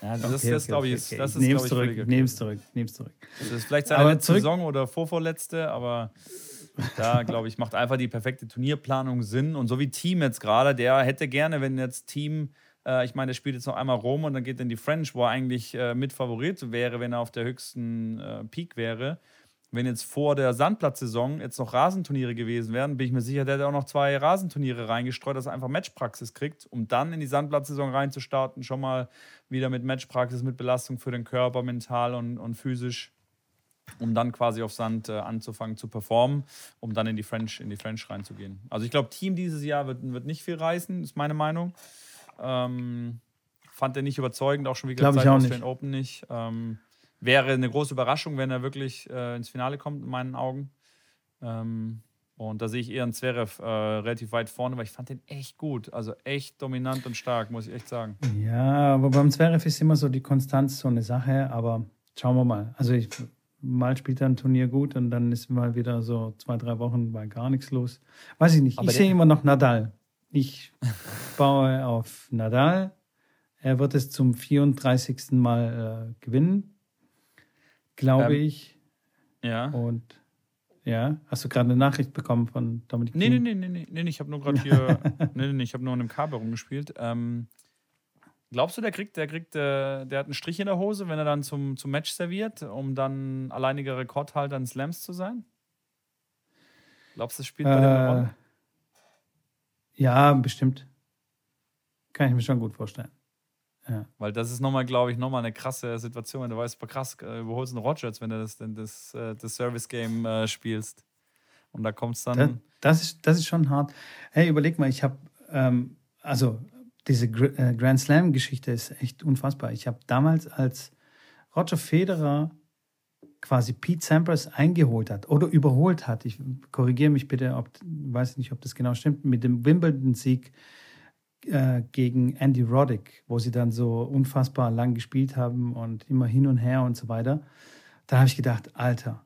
Ja, das, okay, das okay, glaube ich, okay, das ist, Nehm's zurück, okay. nehm's zurück, nehm's zurück. Das ist vielleicht seine letzte Saison oder vorvorletzte, aber da, glaube ich, macht einfach die perfekte Turnierplanung Sinn. Und so wie Team jetzt gerade, der hätte gerne, wenn jetzt Team äh, ich meine, er spielt jetzt noch einmal Rom und dann geht in die French, wo er eigentlich äh, mit Favorit wäre, wenn er auf der höchsten äh, Peak wäre. Wenn jetzt vor der Sandplatzsaison jetzt noch Rasenturniere gewesen wären, bin ich mir sicher, der hätte auch noch zwei Rasenturniere reingestreut, dass er einfach Matchpraxis kriegt, um dann in die Sandplatzsaison reinzustarten, schon mal wieder mit Matchpraxis, mit Belastung für den Körper, mental und, und physisch. um dann quasi auf Sand äh, anzufangen zu performen, um dann in die French, in die French reinzugehen. Also ich glaube, Team dieses Jahr wird, wird nicht viel reißen, ist meine Meinung. Ähm, fand er nicht überzeugend, auch schon wie gesagt, Glaube Australian Open nicht. Ähm, wäre eine große Überraschung, wenn er wirklich äh, ins Finale kommt, in meinen Augen. Ähm, und da sehe ich eher einen Zverev äh, relativ weit vorne, weil ich fand den echt gut. Also echt dominant und stark, muss ich echt sagen. Ja, aber beim Zverev ist immer so die Konstanz so eine Sache, aber schauen wir mal. Also ich, mal spielt er ein Turnier gut und dann ist mal wieder so zwei, drei Wochen war gar nichts los. Weiß ich nicht. Aber ich sehe immer noch Nadal. Ich baue auf Nadal. Er wird es zum 34. Mal äh, gewinnen, glaube ähm, ich. Ja. Und ja, hast du gerade eine Nachricht bekommen von Dominik? Nee, nee, nee, nee, nee, nee, ich habe nur gerade hier, nee, nee, ich habe nur in einem Kabel rumgespielt. Ähm, glaubst du, der kriegt, der kriegt, äh, der hat einen Strich in der Hose, wenn er dann zum, zum Match serviert, um dann alleiniger Rekordhalter in Slams zu sein? Glaubst du, das spielt bei äh, dem eine Rolle? Ja, bestimmt. Kann ich mir schon gut vorstellen. Ja. Weil das ist nochmal, glaube ich, nochmal eine krasse Situation, wenn du weißt, krass, äh, überholst einen Rogers, wenn du das, das, äh, das Service-Game äh, spielst. Und da kommt es dann. Das, das, ist, das ist schon hart. Hey, überleg mal, ich habe, ähm, also diese äh, Grand Slam-Geschichte ist echt unfassbar. Ich habe damals, als Roger Federer quasi Pete Sampras eingeholt hat oder überholt hat, ich korrigiere mich bitte, ob, weiß nicht, ob das genau stimmt, mit dem Wimbledon-Sieg äh, gegen Andy Roddick, wo sie dann so unfassbar lang gespielt haben und immer hin und her und so weiter. Da habe ich gedacht, Alter,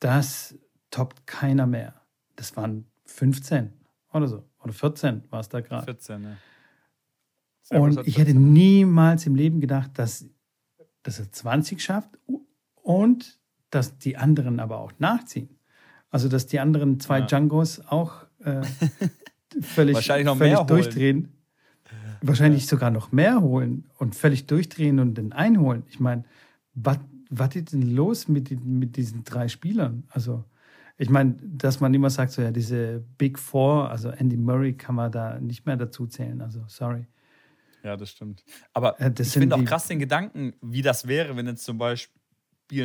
das toppt keiner mehr. Das waren 15 oder so. Oder 14 war es da gerade. 14, ja. und ich hätte niemals im Leben gedacht, dass, dass er 20 schafft und dass die anderen aber auch nachziehen. Also, dass die anderen zwei ja. Djangos auch äh, völlig, völlig durchdrehen. Wahrscheinlich ja. sogar noch mehr holen und völlig durchdrehen und den einholen. Ich meine, was ist denn los mit, mit diesen drei Spielern? Also, ich meine, dass man immer sagt, so ja, diese Big Four, also Andy Murray kann man da nicht mehr dazu zählen. Also, sorry. Ja, das stimmt. Aber ja, das ich finde auch krass den Gedanken, wie das wäre, wenn jetzt zum Beispiel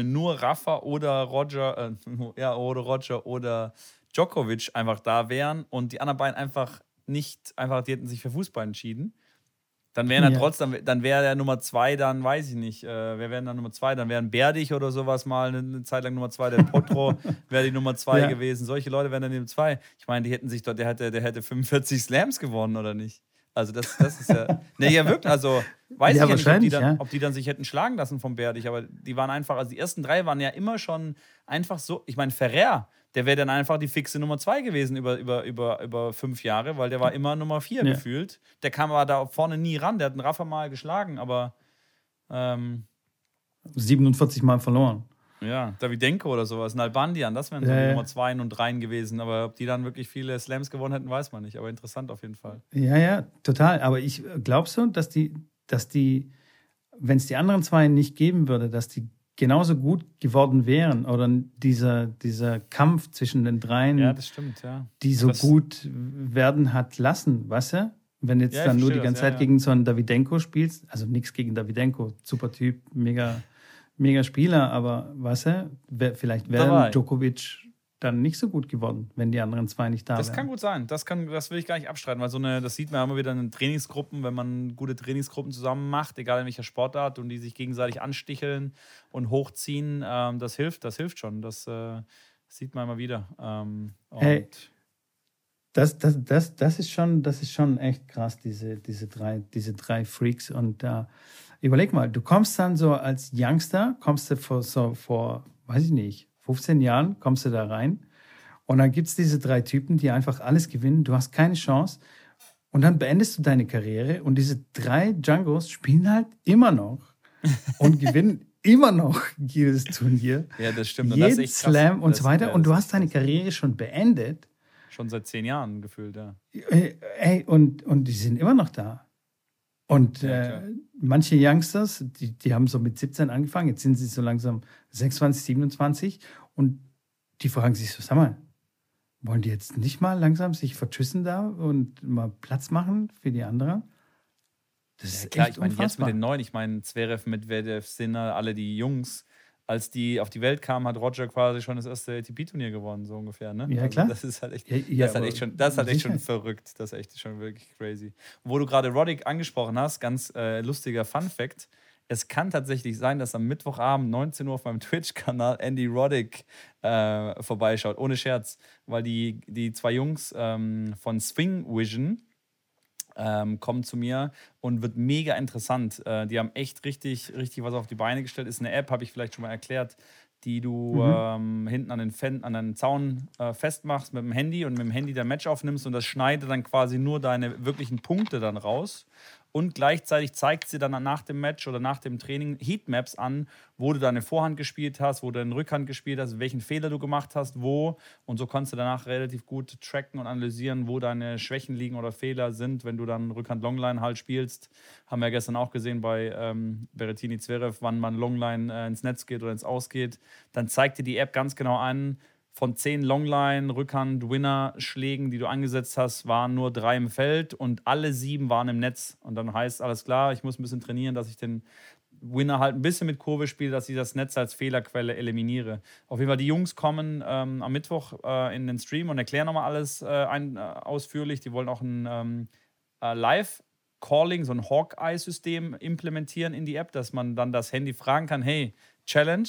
nur Rafa oder Roger, äh, ja, oder Roger oder Djokovic einfach da wären und die anderen beiden einfach nicht, einfach, die hätten sich für Fußball entschieden. Dann wären er ja. trotzdem, dann wäre der Nummer zwei, dann weiß ich nicht, äh, wer wäre dann Nummer zwei? Dann wären Berdig oder sowas mal eine, eine Zeit lang Nummer zwei, der Potro wäre die Nummer zwei ja. gewesen. Solche Leute wären dann Nummer zwei. Ich meine, die hätten sich dort, der hätte, der hätte 45 Slams gewonnen oder nicht? Also das, das ist ja. nee, ja wirklich, also weiß ja, ich ja nicht, ob die, dann, ja. ob die dann sich hätten schlagen lassen vom Berdig, aber die waren einfach, also die ersten drei waren ja immer schon einfach so. Ich meine, Ferrer, der wäre dann einfach die fixe Nummer zwei gewesen über, über, über, über fünf Jahre, weil der war immer Nummer vier ja. gefühlt. Der kam aber da vorne nie ran. Der hat einen Rafa mal geschlagen, aber ähm, 47 Mal verloren. Ja, Davidenko oder sowas, ein Albandian, das wären so ja, die Nummer zwei und dreien gewesen. Aber ob die dann wirklich viele Slams gewonnen hätten, weiß man nicht. Aber interessant auf jeden Fall. Ja, ja, total. Aber ich glaubst du, dass die, dass die, wenn es die anderen zwei nicht geben würde, dass die genauso gut geworden wären oder dieser, dieser Kampf zwischen den dreien, ja, das stimmt, ja. die so das gut werden hat lassen, weißt du? Wenn jetzt ja, dann nur die ganze das, Zeit gegen so einen Davidenko spielst, also nichts gegen Davidenko, super Typ, mega, mega Spieler, aber weißt du, vielleicht wäre Djokovic dann nicht so gut geworden, wenn die anderen zwei nicht da das wären. Das kann gut sein. Das, kann, das will ich gar nicht abstreiten, weil so eine, das sieht man immer wieder in Trainingsgruppen, wenn man gute Trainingsgruppen zusammen macht, egal in welcher Sportart, und die sich gegenseitig ansticheln und hochziehen. Ähm, das hilft, das hilft schon. Das, äh, sieht man immer wieder. Ähm, hey, das, das, das, das, ist schon, das ist schon echt krass, diese, diese, drei, diese drei Freaks. Und äh, überleg mal, du kommst dann so als Youngster, kommst du vor, so vor, weiß ich nicht, 15 Jahren kommst du da rein und dann gibt es diese drei Typen, die einfach alles gewinnen. Du hast keine Chance. Und dann beendest du deine Karriere und diese drei Djangos spielen halt immer noch und gewinnen immer noch jedes Turnier. Ja, das stimmt. Und Jeden Slam und das, so weiter. Ja, und du hast deine Karriere schon beendet. Schon seit zehn Jahren gefühlt, ja. Äh, ey, und, und die sind immer noch da. Und äh, manche Youngsters, die, die haben so mit 17 angefangen, jetzt sind sie so langsam 26, 27 und die fragen sich so, sag mal, wollen die jetzt nicht mal langsam sich vertschüssen da und mal Platz machen für die anderen? Das ja, ist klar, echt ich meine, jetzt mit den neuen, ich meine, Zverev, Medvedev, Sinner, alle die Jungs, als die auf die Welt kam, hat Roger quasi schon das erste ATP-Turnier gewonnen, so ungefähr. Ne? Ja, klar. Also das ist halt echt, ja, ja, das ist halt echt schon, das ist halt echt schon verrückt. Das ist echt schon wirklich crazy. Wo du gerade Roddick angesprochen hast, ganz äh, lustiger Fun-Fact. Es kann tatsächlich sein, dass am Mittwochabend 19 Uhr auf meinem Twitch-Kanal Andy Roddick äh, vorbeischaut, ohne Scherz, weil die, die zwei Jungs ähm, von Swing Vision, ähm, kommen zu mir und wird mega interessant. Äh, die haben echt richtig, richtig was auf die Beine gestellt. Ist eine App, habe ich vielleicht schon mal erklärt, die du mhm. ähm, hinten an den, Fan, an den Zaun äh, festmachst mit dem Handy und mit dem Handy dein Match aufnimmst und das schneidet dann quasi nur deine wirklichen Punkte dann raus und gleichzeitig zeigt sie dann nach dem Match oder nach dem Training Heatmaps an, wo du deine Vorhand gespielt hast, wo du deine Rückhand gespielt hast, welchen Fehler du gemacht hast, wo. Und so kannst du danach relativ gut tracken und analysieren, wo deine Schwächen liegen oder Fehler sind, wenn du dann Rückhand-Longline halt spielst. Haben wir gestern auch gesehen bei ähm, Berettini Zverev, wann man Longline äh, ins Netz geht oder ins Ausgeht. Dann zeigt dir die App ganz genau an, von zehn Longline, Rückhand, Winner-Schlägen, die du angesetzt hast, waren nur drei im Feld und alle sieben waren im Netz. Und dann heißt alles klar, ich muss ein bisschen trainieren, dass ich den Winner halt ein bisschen mit Kurve spiele, dass ich das Netz als Fehlerquelle eliminiere. Auf jeden Fall, die Jungs kommen ähm, am Mittwoch äh, in den Stream und erklären nochmal alles äh, ein, äh, ausführlich. Die wollen auch ein ähm, äh, Live-Calling, so ein Hawkeye-System implementieren in die App, dass man dann das Handy fragen kann: hey, Challenge,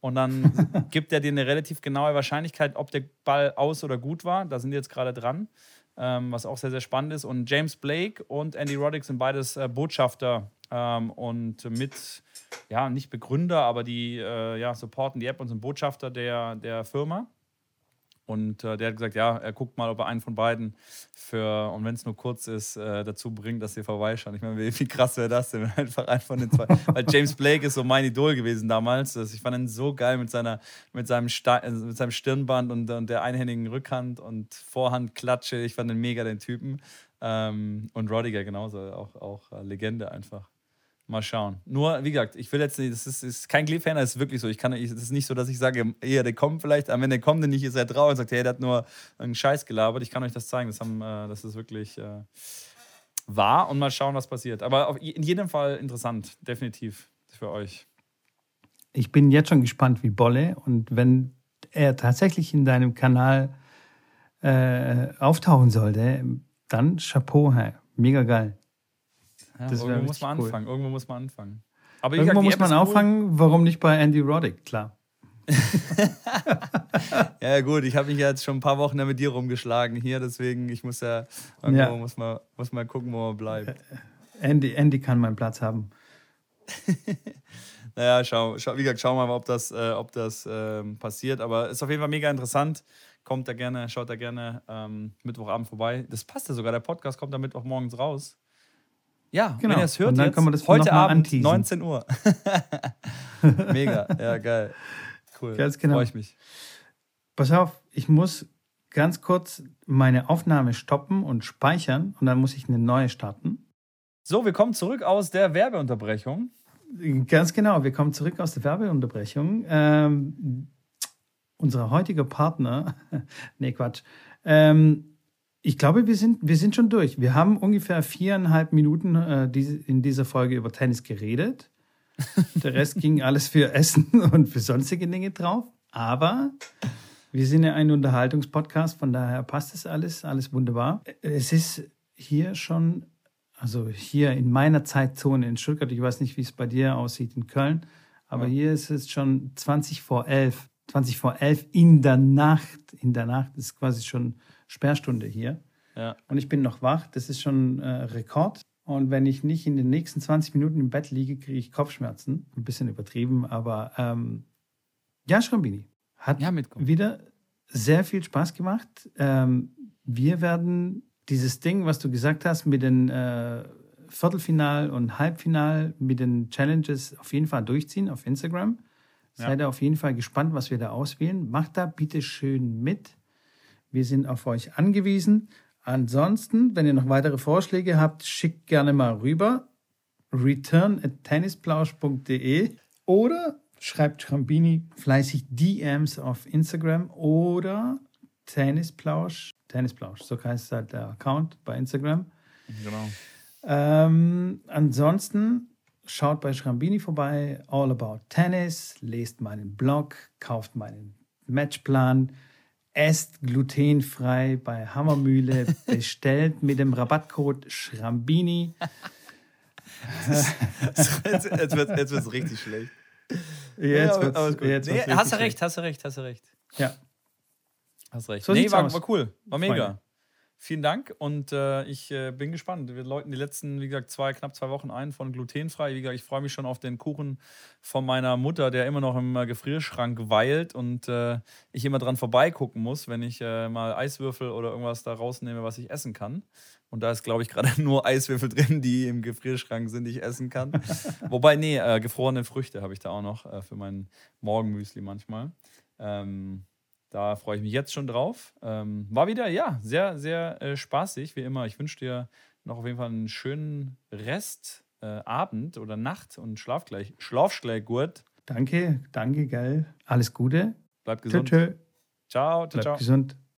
und dann gibt er dir eine relativ genaue Wahrscheinlichkeit, ob der Ball aus oder gut war. Da sind die jetzt gerade dran, ähm, was auch sehr, sehr spannend ist. Und James Blake und Andy Roddick sind beides äh, Botschafter ähm, und mit, ja, nicht Begründer, aber die äh, ja, supporten die App und sind Botschafter der, der Firma. Und äh, der hat gesagt, ja, er guckt mal, ob er einen von beiden für, und wenn es nur kurz ist, äh, dazu bringt, dass sie vorbeischauen. Ich meine, wie, wie, krass wäre das denn, wenn einfach einen von den zwei. Weil James Blake ist so mein Idol gewesen damals. Also ich fand ihn so geil mit, seiner, mit, seinem, äh, mit seinem Stirnband und, und der einhändigen Rückhand und Vorhandklatsche. Ich fand ihn mega, den Typen. Ähm, und Rodiger genauso, auch, auch äh, Legende einfach. Mal schauen. Nur, wie gesagt, ich will jetzt nicht, das ist, ist kein Cliffhanger, das ist wirklich so. Ich kann, es ist nicht so, dass ich sage, ja, der kommt vielleicht, aber wenn der kommt, dann nicht ist er traurig und sagt, hey, der hat nur einen Scheiß gelabert. Ich kann euch das zeigen. Das, haben, äh, das ist wirklich äh, wahr und mal schauen, was passiert. Aber auf, in jedem Fall interessant, definitiv für euch. Ich bin jetzt schon gespannt wie Bolle und wenn er tatsächlich in deinem Kanal äh, auftauchen sollte, dann Chapeau, hey. mega geil. Ja, irgendwo muss man cool. anfangen. Irgendwo muss man anfangen. Aber irgendwo gesagt, muss man anfangen. Warum nicht bei Andy Roddick? Klar. ja, gut, ich habe mich jetzt schon ein paar Wochen mit dir rumgeschlagen hier, deswegen ich muss ja, irgendwo ja. Muss, man, muss man gucken, wo man bleibt. Andy, Andy kann meinen Platz haben. naja, schau, schau, wie gesagt, schauen wir mal, ob das, äh, ob das ähm, passiert. Aber ist auf jeden Fall mega interessant. Kommt da gerne, schaut da gerne ähm, Mittwochabend vorbei. Das passt ja sogar, der Podcast kommt da Mittwochmorgens raus. Ja, genau. wenn ihr es hört, jetzt, heute Abend, anteasen. 19 Uhr. Mega, ja, geil. Cool, ganz genau. freue ich mich. Pass auf, ich muss ganz kurz meine Aufnahme stoppen und speichern und dann muss ich eine neue starten. So, wir kommen zurück aus der Werbeunterbrechung. Ganz genau, wir kommen zurück aus der Werbeunterbrechung. Ähm, unser heutiger Partner, nee, Quatsch, ähm, ich glaube, wir sind, wir sind schon durch. Wir haben ungefähr viereinhalb Minuten äh, diese, in dieser Folge über Tennis geredet. Der Rest ging alles für Essen und für sonstige Dinge drauf. Aber wir sind ja ein Unterhaltungspodcast, von daher passt es alles, alles wunderbar. Es ist hier schon, also hier in meiner Zeitzone in Stuttgart, ich weiß nicht, wie es bei dir aussieht in Köln, aber ja. hier ist es schon 20 vor 11. 20 vor 11 in der Nacht. In der Nacht ist quasi schon Sperrstunde hier. Ja. Und ich bin noch wach. Das ist schon äh, Rekord. Und wenn ich nicht in den nächsten 20 Minuten im Bett liege, kriege ich Kopfschmerzen. Ein bisschen übertrieben, aber ähm, ja, Schrambini. Hat ja, wieder sehr viel Spaß gemacht. Ähm, wir werden dieses Ding, was du gesagt hast, mit den äh, Viertelfinal und Halbfinal, mit den Challenges auf jeden Fall durchziehen auf Instagram. Ja. Seid ihr auf jeden Fall gespannt, was wir da auswählen. Macht da bitte schön mit. Wir sind auf euch angewiesen. Ansonsten, wenn ihr noch weitere Vorschläge habt, schickt gerne mal rüber. Return at tennisplausch.de oder schreibt Schrambini fleißig DMs auf Instagram oder Tennisplausch. Tennisplausch, so heißt halt der Account bei Instagram. Genau. Ähm, ansonsten schaut bei Schrambini vorbei, All About Tennis, lest meinen Blog, kauft meinen Matchplan, esst glutenfrei bei Hammermühle, bestellt mit dem Rabattcode Schrambini. jetzt wird es richtig schlecht. Jetzt ja, wird's, jetzt nee, hast du recht, hast du recht, hast du recht. Ja. Hast recht. So nee, war, war cool. War mega. Vielen Dank und äh, ich äh, bin gespannt. Wir läuten die letzten, wie gesagt, zwei, knapp zwei Wochen ein von glutenfrei. Wie gesagt, ich freue mich schon auf den Kuchen von meiner Mutter, der immer noch im äh, Gefrierschrank weilt und äh, ich immer dran vorbeigucken muss, wenn ich äh, mal Eiswürfel oder irgendwas da rausnehme, was ich essen kann. Und da ist, glaube ich, gerade nur Eiswürfel drin, die im Gefrierschrank sind, die ich essen kann. Wobei, nee, äh, gefrorene Früchte habe ich da auch noch für mein Morgenmüsli manchmal. Ähm, da freue ich mich jetzt schon drauf. Ähm, war wieder, ja, sehr, sehr äh, spaßig, wie immer. Ich wünsche dir noch auf jeden Fall einen schönen Restabend äh, oder Nacht und schlaf gleich. Schlaf gleich gut. Danke, danke, geil. Alles Gute. Bleib gesund. Tschö, tschö. Ciao, ciao, Bleib ciao. gesund.